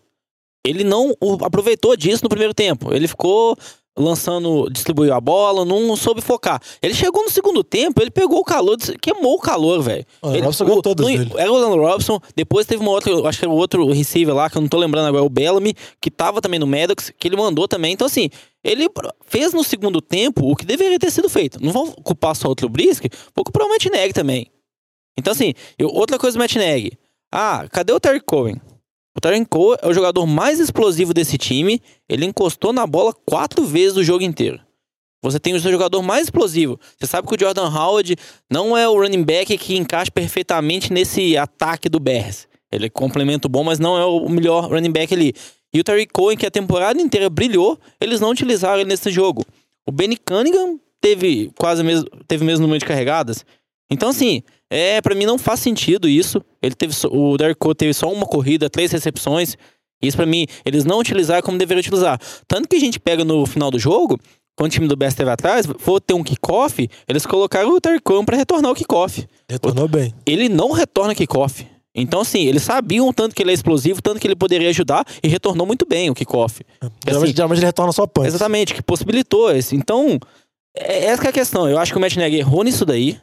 Ele não aproveitou disso no primeiro tempo. Ele ficou lançando, distribuiu a bola, não soube focar. Ele chegou no segundo tempo, ele pegou o calor, queimou o calor, velho. O Ele- Robson o- todas no- dele. Era o Orlando Robson, depois teve uma outra, acho que era o outro receiver lá, que eu não tô lembrando agora, o Bellamy, que tava também no Maddox, que ele mandou também. Então, assim, ele fez no segundo tempo o que deveria ter sido feito. Não vou culpar só o Trubisky, vou culpar o Matt Nagy também. Então, assim, eu- outra coisa do Matt Nagy. Ah, cadê o Terry Cohen? O Terry Cohen é o jogador mais explosivo desse time. Ele encostou na bola quatro vezes o jogo inteiro. Você tem o seu jogador mais explosivo. Você sabe que o Jordan Howard não é o running back que encaixa perfeitamente nesse ataque do Bears. Ele é complemento bom, mas não é o melhor running back ali. E o Terry Cohen, que a temporada inteira brilhou, eles não utilizaram ele nesse jogo. O Benny Cunningham teve quase mesmo, teve mesmo número de carregadas. Então, assim, é para mim não faz sentido isso. Ele teve o Cohen teve só uma corrida, três recepções. Isso pra mim, eles não utilizaram como deveriam utilizar. Tanto que a gente pega no final do jogo, quando o time do Bears esteve atrás, for ter um kickoff, eles colocaram o Cohen pra retornar o kickoff Retornou bem. ele não retorna kickoff. Então, assim, eles sabiam o tanto que ele é explosivo, tanto que ele poderia ajudar e retornou muito bem o kickoff. Geralmente, geralmente ele retorna só punch. Exatamente, que possibilitou esse. Então, é- essa que é a questão. Eu acho que o Matt Nagy errou nisso daí.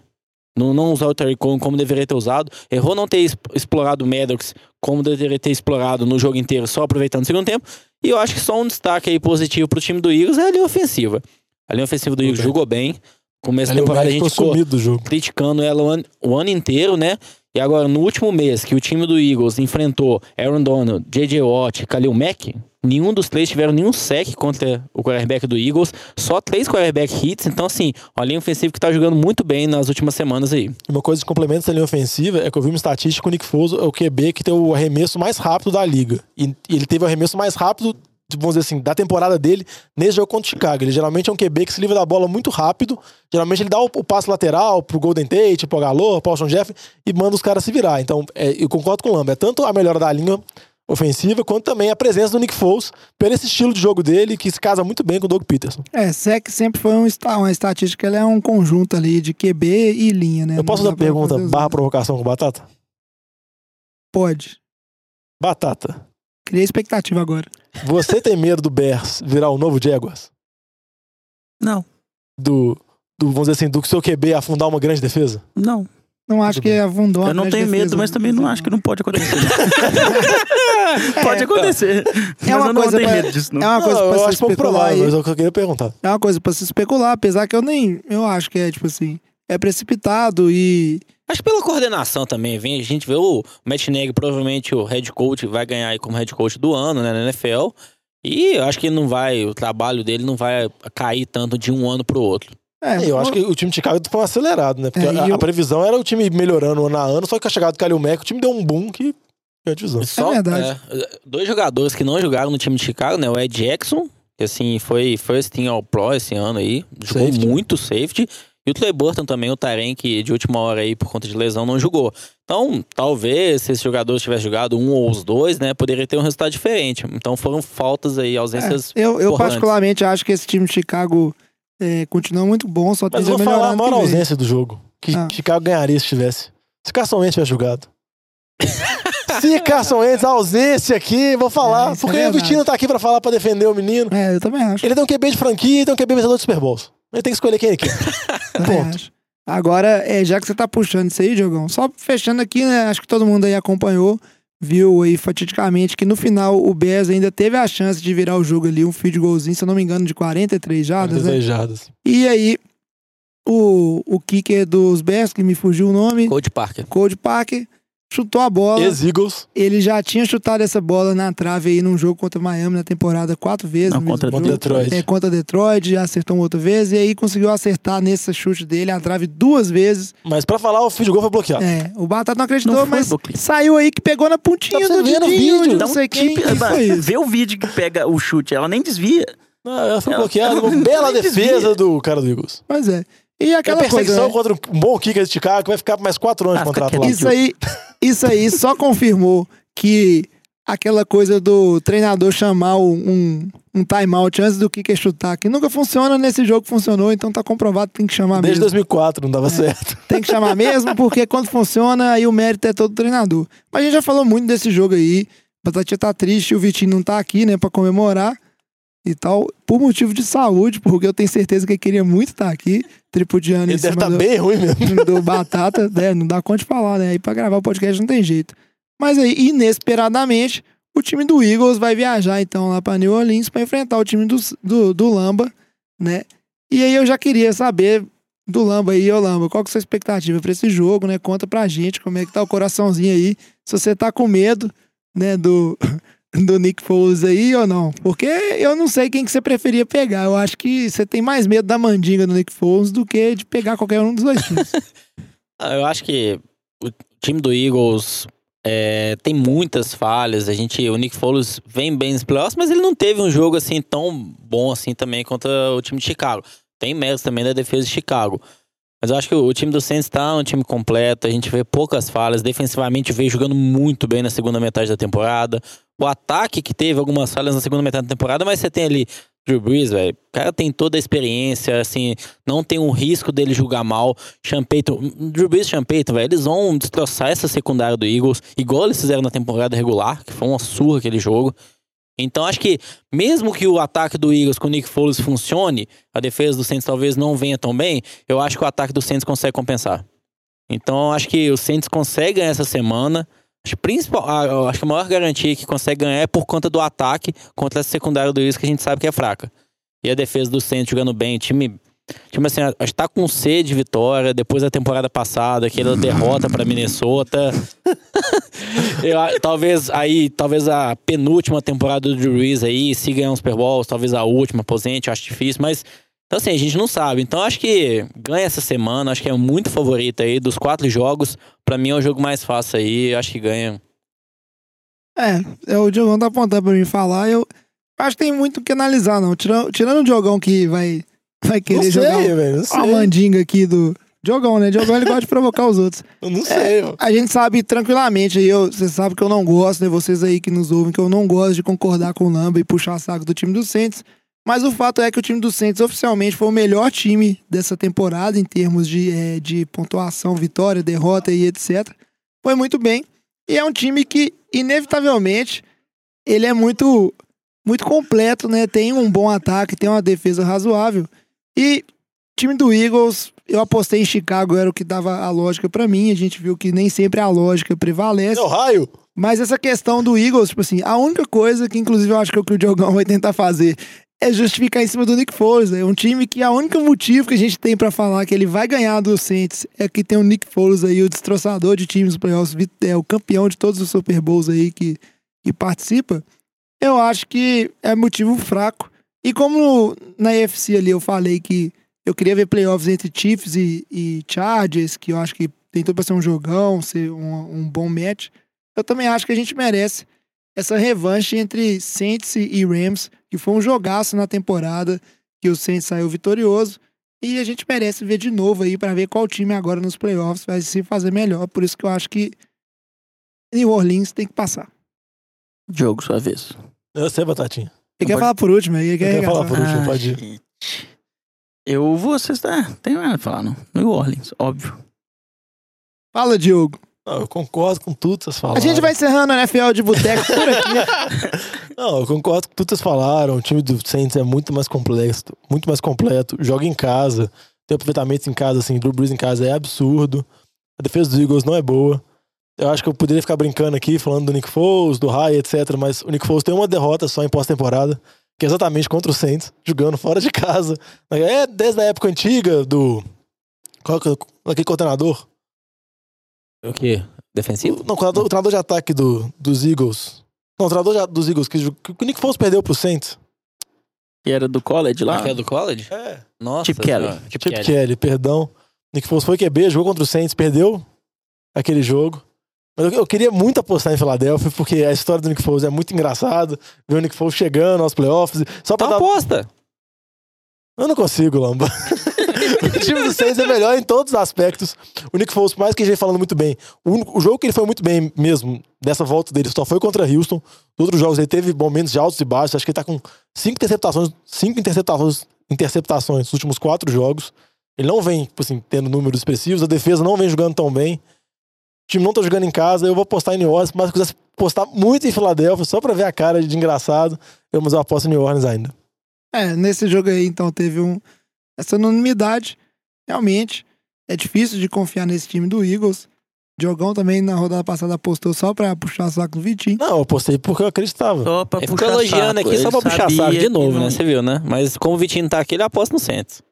Não, não usar o Terry Cohen como deveria ter usado. Errou não ter explorado o Maddox como deveria ter explorado no jogo inteiro, só aproveitando o segundo tempo. E eu acho que só um destaque aí positivo pro time do Eagles é a linha ofensiva. A linha ofensiva do Eagles jogou bem. Começo da temporada a gente ficou criticando ela o ano, o ano inteiro, né? E agora, no último mês que o time do Eagles enfrentou Aaron Donald, J.J. Watt, Khalil Mack, nenhum dos três tiveram nenhum sec contra o quarterback do Eagles, só três quarterback hits. Então, assim, uma linha ofensiva que tá jogando muito bem nas últimas semanas aí. Uma coisa que complementa essa linha ofensiva é que eu vi uma estatística o Nick Foles é o QB que tem o arremesso mais rápido da liga. E ele teve o arremesso mais rápido, vamos dizer assim, da temporada dele nesse jogo contra o Chicago. Ele geralmente é um QB que se livra da bola muito rápido. Geralmente ele dá o, o passe lateral pro Golden Tate, pro Galor, pro Alshon Jeff e manda os caras se virar. Então, é, eu concordo com o Lamba. É tanto a melhora da linha ofensiva, quanto também a presença do Nick Foles, pelo esse estilo de jogo dele, que se casa muito bem com o Doug Peterson. É, SEC sempre foi um, uma estatística, ela é um conjunto ali de QB e linha, né? Eu posso fazer uma pergunta barra provocação com Batata? Pode. Batata, Criei expectativa agora. você tem medo do Bears virar o novo Jaguars? Não, do, do, vamos dizer assim, do seu QB afundar uma grande defesa? não. Não acho que afundou. Eu não tenho medo, mas também não acho que não pode acontecer. <laughs> pode acontecer. mas É uma eu não coisa tenho pra- medo disso, não. É uma coisa Não, pra eu se acho pouco especular provável, mas é eu queria perguntar. É uma coisa pra se especular, apesar que eu nem. Eu acho que é, tipo assim. É precipitado e. Acho que pela coordenação também, vem, a gente vê o Matt Nagy, provavelmente o head coach, vai ganhar aí como head coach do ano, né, na NFL. E eu acho que ele não vai, o trabalho dele não vai cair tanto de um ano pro outro. É, eu acho que o time de Chicago foi acelerado, né? Porque É, a, eu- a previsão era o time melhorando ano a ano, só que com a chegada do Kalil Mack, o time deu um boom que divisão. Só, verdade. é, dois jogadores que não jogaram no time de Chicago, né? O Ed Jackson, que assim, foi first team all pro esse ano aí. Jogou Safety. muito safety. E o Clay Burton também, o Taren, que de última hora aí, por conta de lesão, não jogou. Então, talvez, se esses jogadores tivessem jogado um ou os dois, né? Poderia ter um resultado diferente. Então, foram faltas aí, ausências. É, eu, eu particularmente acho que esse time de Chicago é, continua muito bom, só Mas eu a vou falar a maior ausência do jogo. Que Ah. Chicago ganharia se tivesse. Se Carson Wentz tivesse jogado. <laughs> se Carson Wentz, a ausência aqui, vou É, falar. isso é porque o verdade. Vitinho tá aqui pra falar, pra defender o menino. É, eu também acho. Ele tem um QB de franquia e tem um QB vencedor de Super Bowls. Ele tem que escolher quem ele quer. também ponto. acho. Agora, é, já que você tá puxando isso aí, Diogão, só fechando aqui, né? Acho que todo mundo aí acompanhou, viu aí fatidicamente que no final o Bears ainda teve a chance de virar o jogo ali, um field goalzinho, se eu não me engano, de 43 jardas, né? Desejadas. E aí, o, o kicker dos Bears, que me fugiu o nome, Coach Parker. Cold Parker, chutou a bola. Ex-Eagles. Ele já tinha chutado essa bola na trave aí num jogo contra Miami na temporada quatro vezes. Não, contra jogo. Detroit. É, contra Detroit, já acertou uma outra vez. E aí conseguiu acertar nesse chute dele a trave duas vezes. Mas pra falar, o field goal foi bloqueado. É, o Batata não acreditou, Não mas bloqueado. saiu aí que pegou na pontinha Tá do dedinho, vídeo. de não um sei quem. tip, que foi isso? Vê o vídeo que pega o chute, ela nem desvia. Não, ela foi Ela- bloqueada. <laughs> ela Uma bela defesa desvia. do cara do Eagles. Pois é. E É aquela perseguição coisa, né? contra um bom kicker de Chicago que vai ficar mais quatro anos Ah, contrato lá. Isso aí, isso aí só confirmou que aquela coisa do treinador chamar um, um timeout antes do kicker chutar, que nunca funciona nesse jogo funcionou, então tá comprovado que tem que chamar Desde mesmo. 2004 não É. dava certo. Tem que chamar mesmo, porque quando funciona, aí o mérito é todo do treinador. Mas a gente já falou muito desse jogo aí. Batatinha tá triste, o Vitinho não tá aqui, né, pra comemorar e tal, por motivo de saúde, porque eu tenho certeza que ele queria muito estar aqui, tripudiano em Ele deve cima estar do, bem ruim mesmo. <laughs> do Batata, né, não dá conta de falar, né, aí pra gravar o podcast não tem jeito. Mas aí, inesperadamente, o time do Eagles vai viajar então lá pra New Orleans pra enfrentar o time do, do, do Lamba, né, e aí eu já queria saber do Lamba aí, ô Lamba, qual que é a sua expectativa pra esse jogo, né? Conta pra gente como é que tá o coraçãozinho aí. Se você tá com medo, né, do, do Nick Foles aí ou não. Porque eu não sei quem que você preferia pegar. Eu acho que você tem mais medo da mandinga do Nick Foles do que de pegar qualquer um dos dois times. <laughs> Ah, Eu acho que o time do Eagles é, tem muitas falhas. A gente, o Nick Foles vem bem nos playoffs, mas ele não teve um jogo assim tão bom assim também contra o time de Chicago. Tem méritos também da defesa de Chicago. Mas eu acho que o time do Saints tá um time completo, a gente vê poucas falhas. Defensivamente veio jogando muito bem na segunda metade da temporada. O ataque que teve algumas falhas na segunda metade da temporada, mas você tem ali Drew Brees, velho. O cara tem toda a experiência, assim, não tem um risco dele julgar mal. Champeito, Drew Brees e Champeito, velho, eles vão destroçar essa secundária do Eagles, igual eles fizeram na temporada regular, que foi uma surra aquele jogo. Então acho que mesmo que o ataque do Eagles com o Nick Foles funcione, a defesa do Saints talvez não venha tão bem, eu acho que o ataque do Saints consegue compensar. Então acho que o Saints consegue ganhar essa semana. Acho, principal, acho que a maior garantia que consegue ganhar é por conta do ataque contra essa secundária do Eagles que a gente sabe que é fraca. E a defesa do Saints jogando bem, time Tipo assim, acho que tá com sede de vitória depois da temporada passada, aquela <laughs> derrota pra Minnesota. <laughs> Eu talvez aí, talvez a penúltima temporada do Drew Brees aí, se ganhar uns Super Bowls, talvez a última, aposente, acho difícil, mas então assim, a gente não sabe. Então acho que ganha essa semana, acho que é muito favorito aí dos quatro jogos. Pra mim é o jogo mais fácil aí, acho que ganha. É, é, o Diogão tá apontando pra mim falar, eu acho que tem muito o que analisar, não. Tirando, tirando o Diogão que vai, vai Não querer sei, jogar velho. Não sei. mandinga aqui do. Diogão, né? Diogão ele gosta de provocar os outros. Eu não sei, mano. A gente sabe tranquilamente, aí você sabe que eu não gosto, né? Vocês aí que nos ouvem, que eu não gosto de concordar com o Lamba e puxar saco do time do Saints. Mas o fato é que o time do Saints oficialmente foi o melhor time dessa temporada em termos de, eh, de pontuação, vitória, derrota e etc. Foi muito bem. E é um time que, inevitavelmente, ele é muito, muito completo, né? Tem um bom ataque, tem uma defesa razoável. E o time do Eagles eu apostei em Chicago, era o que dava a lógica pra mim. A gente viu que nem sempre a lógica prevalece. É o raio. Mas essa questão do Eagles, tipo assim, a única coisa que, inclusive, eu acho que é o que o Diogão vai tentar fazer é justificar em cima do Nick Foles. É um time que a única motivo que a gente tem pra falar que ele vai ganhar do Saints é que tem o Nick Foles aí, o destroçador de times playoffs, é o campeão de todos os Super Bowls aí que, que participa. Eu acho que é motivo fraco. E como na UFC ali eu falei que eu queria ver playoffs entre Chiefs e, e Chargers, que eu acho que tem tudo pra ser um jogão, ser um, um bom match. Eu também acho que a gente merece essa revanche entre Saints e Rams, que foi um jogaço na temporada, que o Saints saiu vitorioso. E a gente merece ver de novo aí para ver qual time agora nos playoffs vai se fazer melhor. Por isso que eu acho que New Orleans tem que passar. Jogo, sua vez. Eu sei, Batatinha. Ele quer pode- falar por último aí, ele quer falar por último, Ah, pode ir. Eu vou acessar. Tem nada pra falar, não. New Orleans, óbvio. Fala, Diogo. Não, eu concordo com tudo que vocês falaram. A gente vai encerrando a NFL de boteco por aqui. <laughs> <laughs> Não, eu concordo com tudo que vocês falaram. O time do Saints é muito mais complexo, muito mais completo. Joga em casa, tem aproveitamento em casa, assim, Drew Brees em casa é absurdo. A defesa dos Eagles não é boa. Eu acho que eu poderia ficar brincando aqui, falando do Nick Foles, do Rai, etc. Mas o Nick Foles tem uma derrota só em pós-temporada, que é exatamente contra o Saints, jogando fora de casa. É desde a época antiga do. Qual que é o- daquele coordenador? O quê? Defensivo? Não, o treinador, o treinador de ataque do, dos Eagles. Não, o treinador de- dos Eagles que, que o Nick Foles perdeu pro Saints. E era do college lá? Ah, que é do college? É. Nossa. Chip Kelly. Chip, Chip Kelly. Kelly, perdão. Nick Foles foi QB, jogou contra o Saints, perdeu aquele jogo. Mas eu, eu queria muito apostar em Filadélfia, porque a história do Nick Foles é muito engraçada. Ver o Nick Foles chegando aos playoffs. Só pra Então dar... aposta. Eu não consigo, Lamba. <laughs> o time do Saints é melhor em todos os aspectos. O Nick Foles, por mais que a gente falando muito bem, o, único- o jogo que ele foi muito bem mesmo, dessa volta dele, só foi contra Houston. Os outros jogos ele teve momentos de altos e baixos. Acho que ele tá com cinco interceptações, cinco interceptações, interceptações nos últimos quatro jogos. Ele não vem, tipo assim, tendo números expressivos. A defesa não vem jogando tão bem. O time não tá jogando em casa. Eu vou apostar em New Orleans, mas se eu quisesse apostar muito em Filadélfia, só pra ver a cara de engraçado, eu, mas eu aposto em New Orleans ainda. É, nesse jogo aí, então, teve um, essa unanimidade. Realmente, é difícil de confiar nesse time do Eagles. Diogão também, na rodada passada, apostou só pra puxar o saco do Vitinho. Não, eu apostei porque eu acreditava. Só pra Ele puxar elogiando saco. aqui só pra puxar saco de novo, não- né? Você viu, né? Mas como o Vitinho tá aqui, ele aposta no Santos.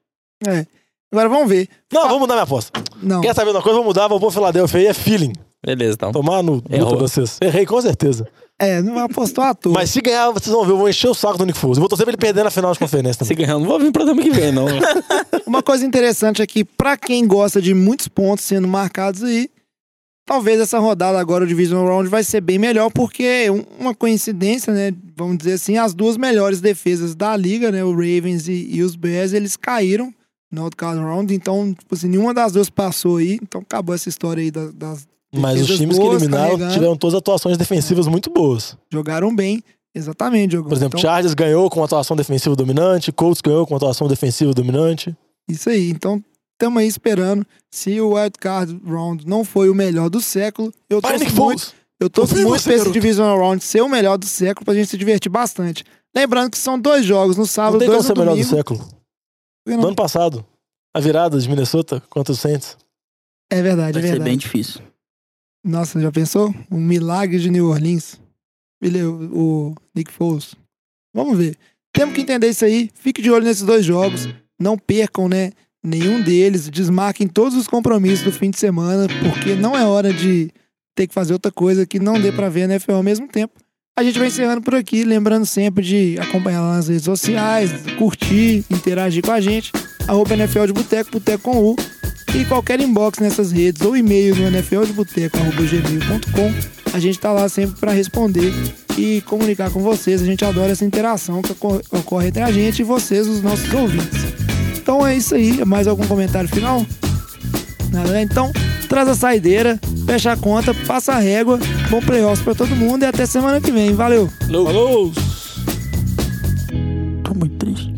É. Agora vamos ver. Não, vou mudar minha aposta. Não. Quer saber de uma coisa? Vou mudar, vou pôr Filadélfia aí, é feeling. Beleza, então. Tomar no Errou. vocês. Errei, com certeza. É, não apostou à toa. Mas se ganhar, vocês vão ver, eu vou encher o saco do Nick Foles. Eu vou torcer pra ele perder na final de conferência Se também. ganhar, eu não vou vir pro programa que vem, não. <laughs> Uma coisa interessante é que, pra quem gosta de muitos pontos sendo marcados aí, talvez essa rodada agora, o Division Round, vai ser bem melhor, porque um- uma coincidência, né? Vamos dizer assim, as duas melhores defesas da liga, né? O Ravens e, e os Bears, eles caíram no Outcast Round, então, tipo assim, nenhuma das duas passou aí, então acabou essa história aí da- das. Mas os times que boas, eliminaram carregando. tiveram todas atuações defensivas muito boas. Jogaram bem, exatamente, Diogão. Por exemplo, Então, Chargers ganhou com uma atuação defensiva dominante, Colts ganhou com uma atuação defensiva dominante. Isso aí. Então, estamos aí esperando. Se o Wildcard Round não foi o melhor do século, eu Nick muito, Foles! eu em muito você, pra esse garoto. Divisional Round ser o melhor do século pra gente se divertir bastante. Lembrando que são dois jogos, no Não sábado, tem como dois ser no o melhor do domingo. século. No ano passado, a virada de Minnesota contra o Saints. É verdade, Vai é ser verdade. bem difícil. Nossa, já pensou? Um milagre de New Orleans. Ele, o, o Nick Foles. Vamos ver. Temos que entender isso aí. Fique de olho nesses dois jogos. Não percam, né? Nenhum deles. Desmarquem todos os compromissos do fim de semana, porque não é hora de ter que fazer outra coisa que não dê pra ver a NFL ao mesmo tempo. A gente vai encerrando por aqui, lembrando sempre de acompanhar lá nas redes sociais, curtir, interagir com a gente. Arroba NFL de Boteco, Boteco com U. E qualquer inbox nessas redes ou e-mail no nfldeboteco.gmail.com. A gente tá lá sempre para responder e comunicar com vocês. A gente adora essa interação que ocor- ocorre entre a gente e vocês, os nossos ouvintes. Então é isso aí. Mais algum comentário final? né? Então, traz a saideira, fecha a conta, passa a régua, bom playoffs para todo mundo e até semana que vem. Valeu! Falou. Tô muito triste.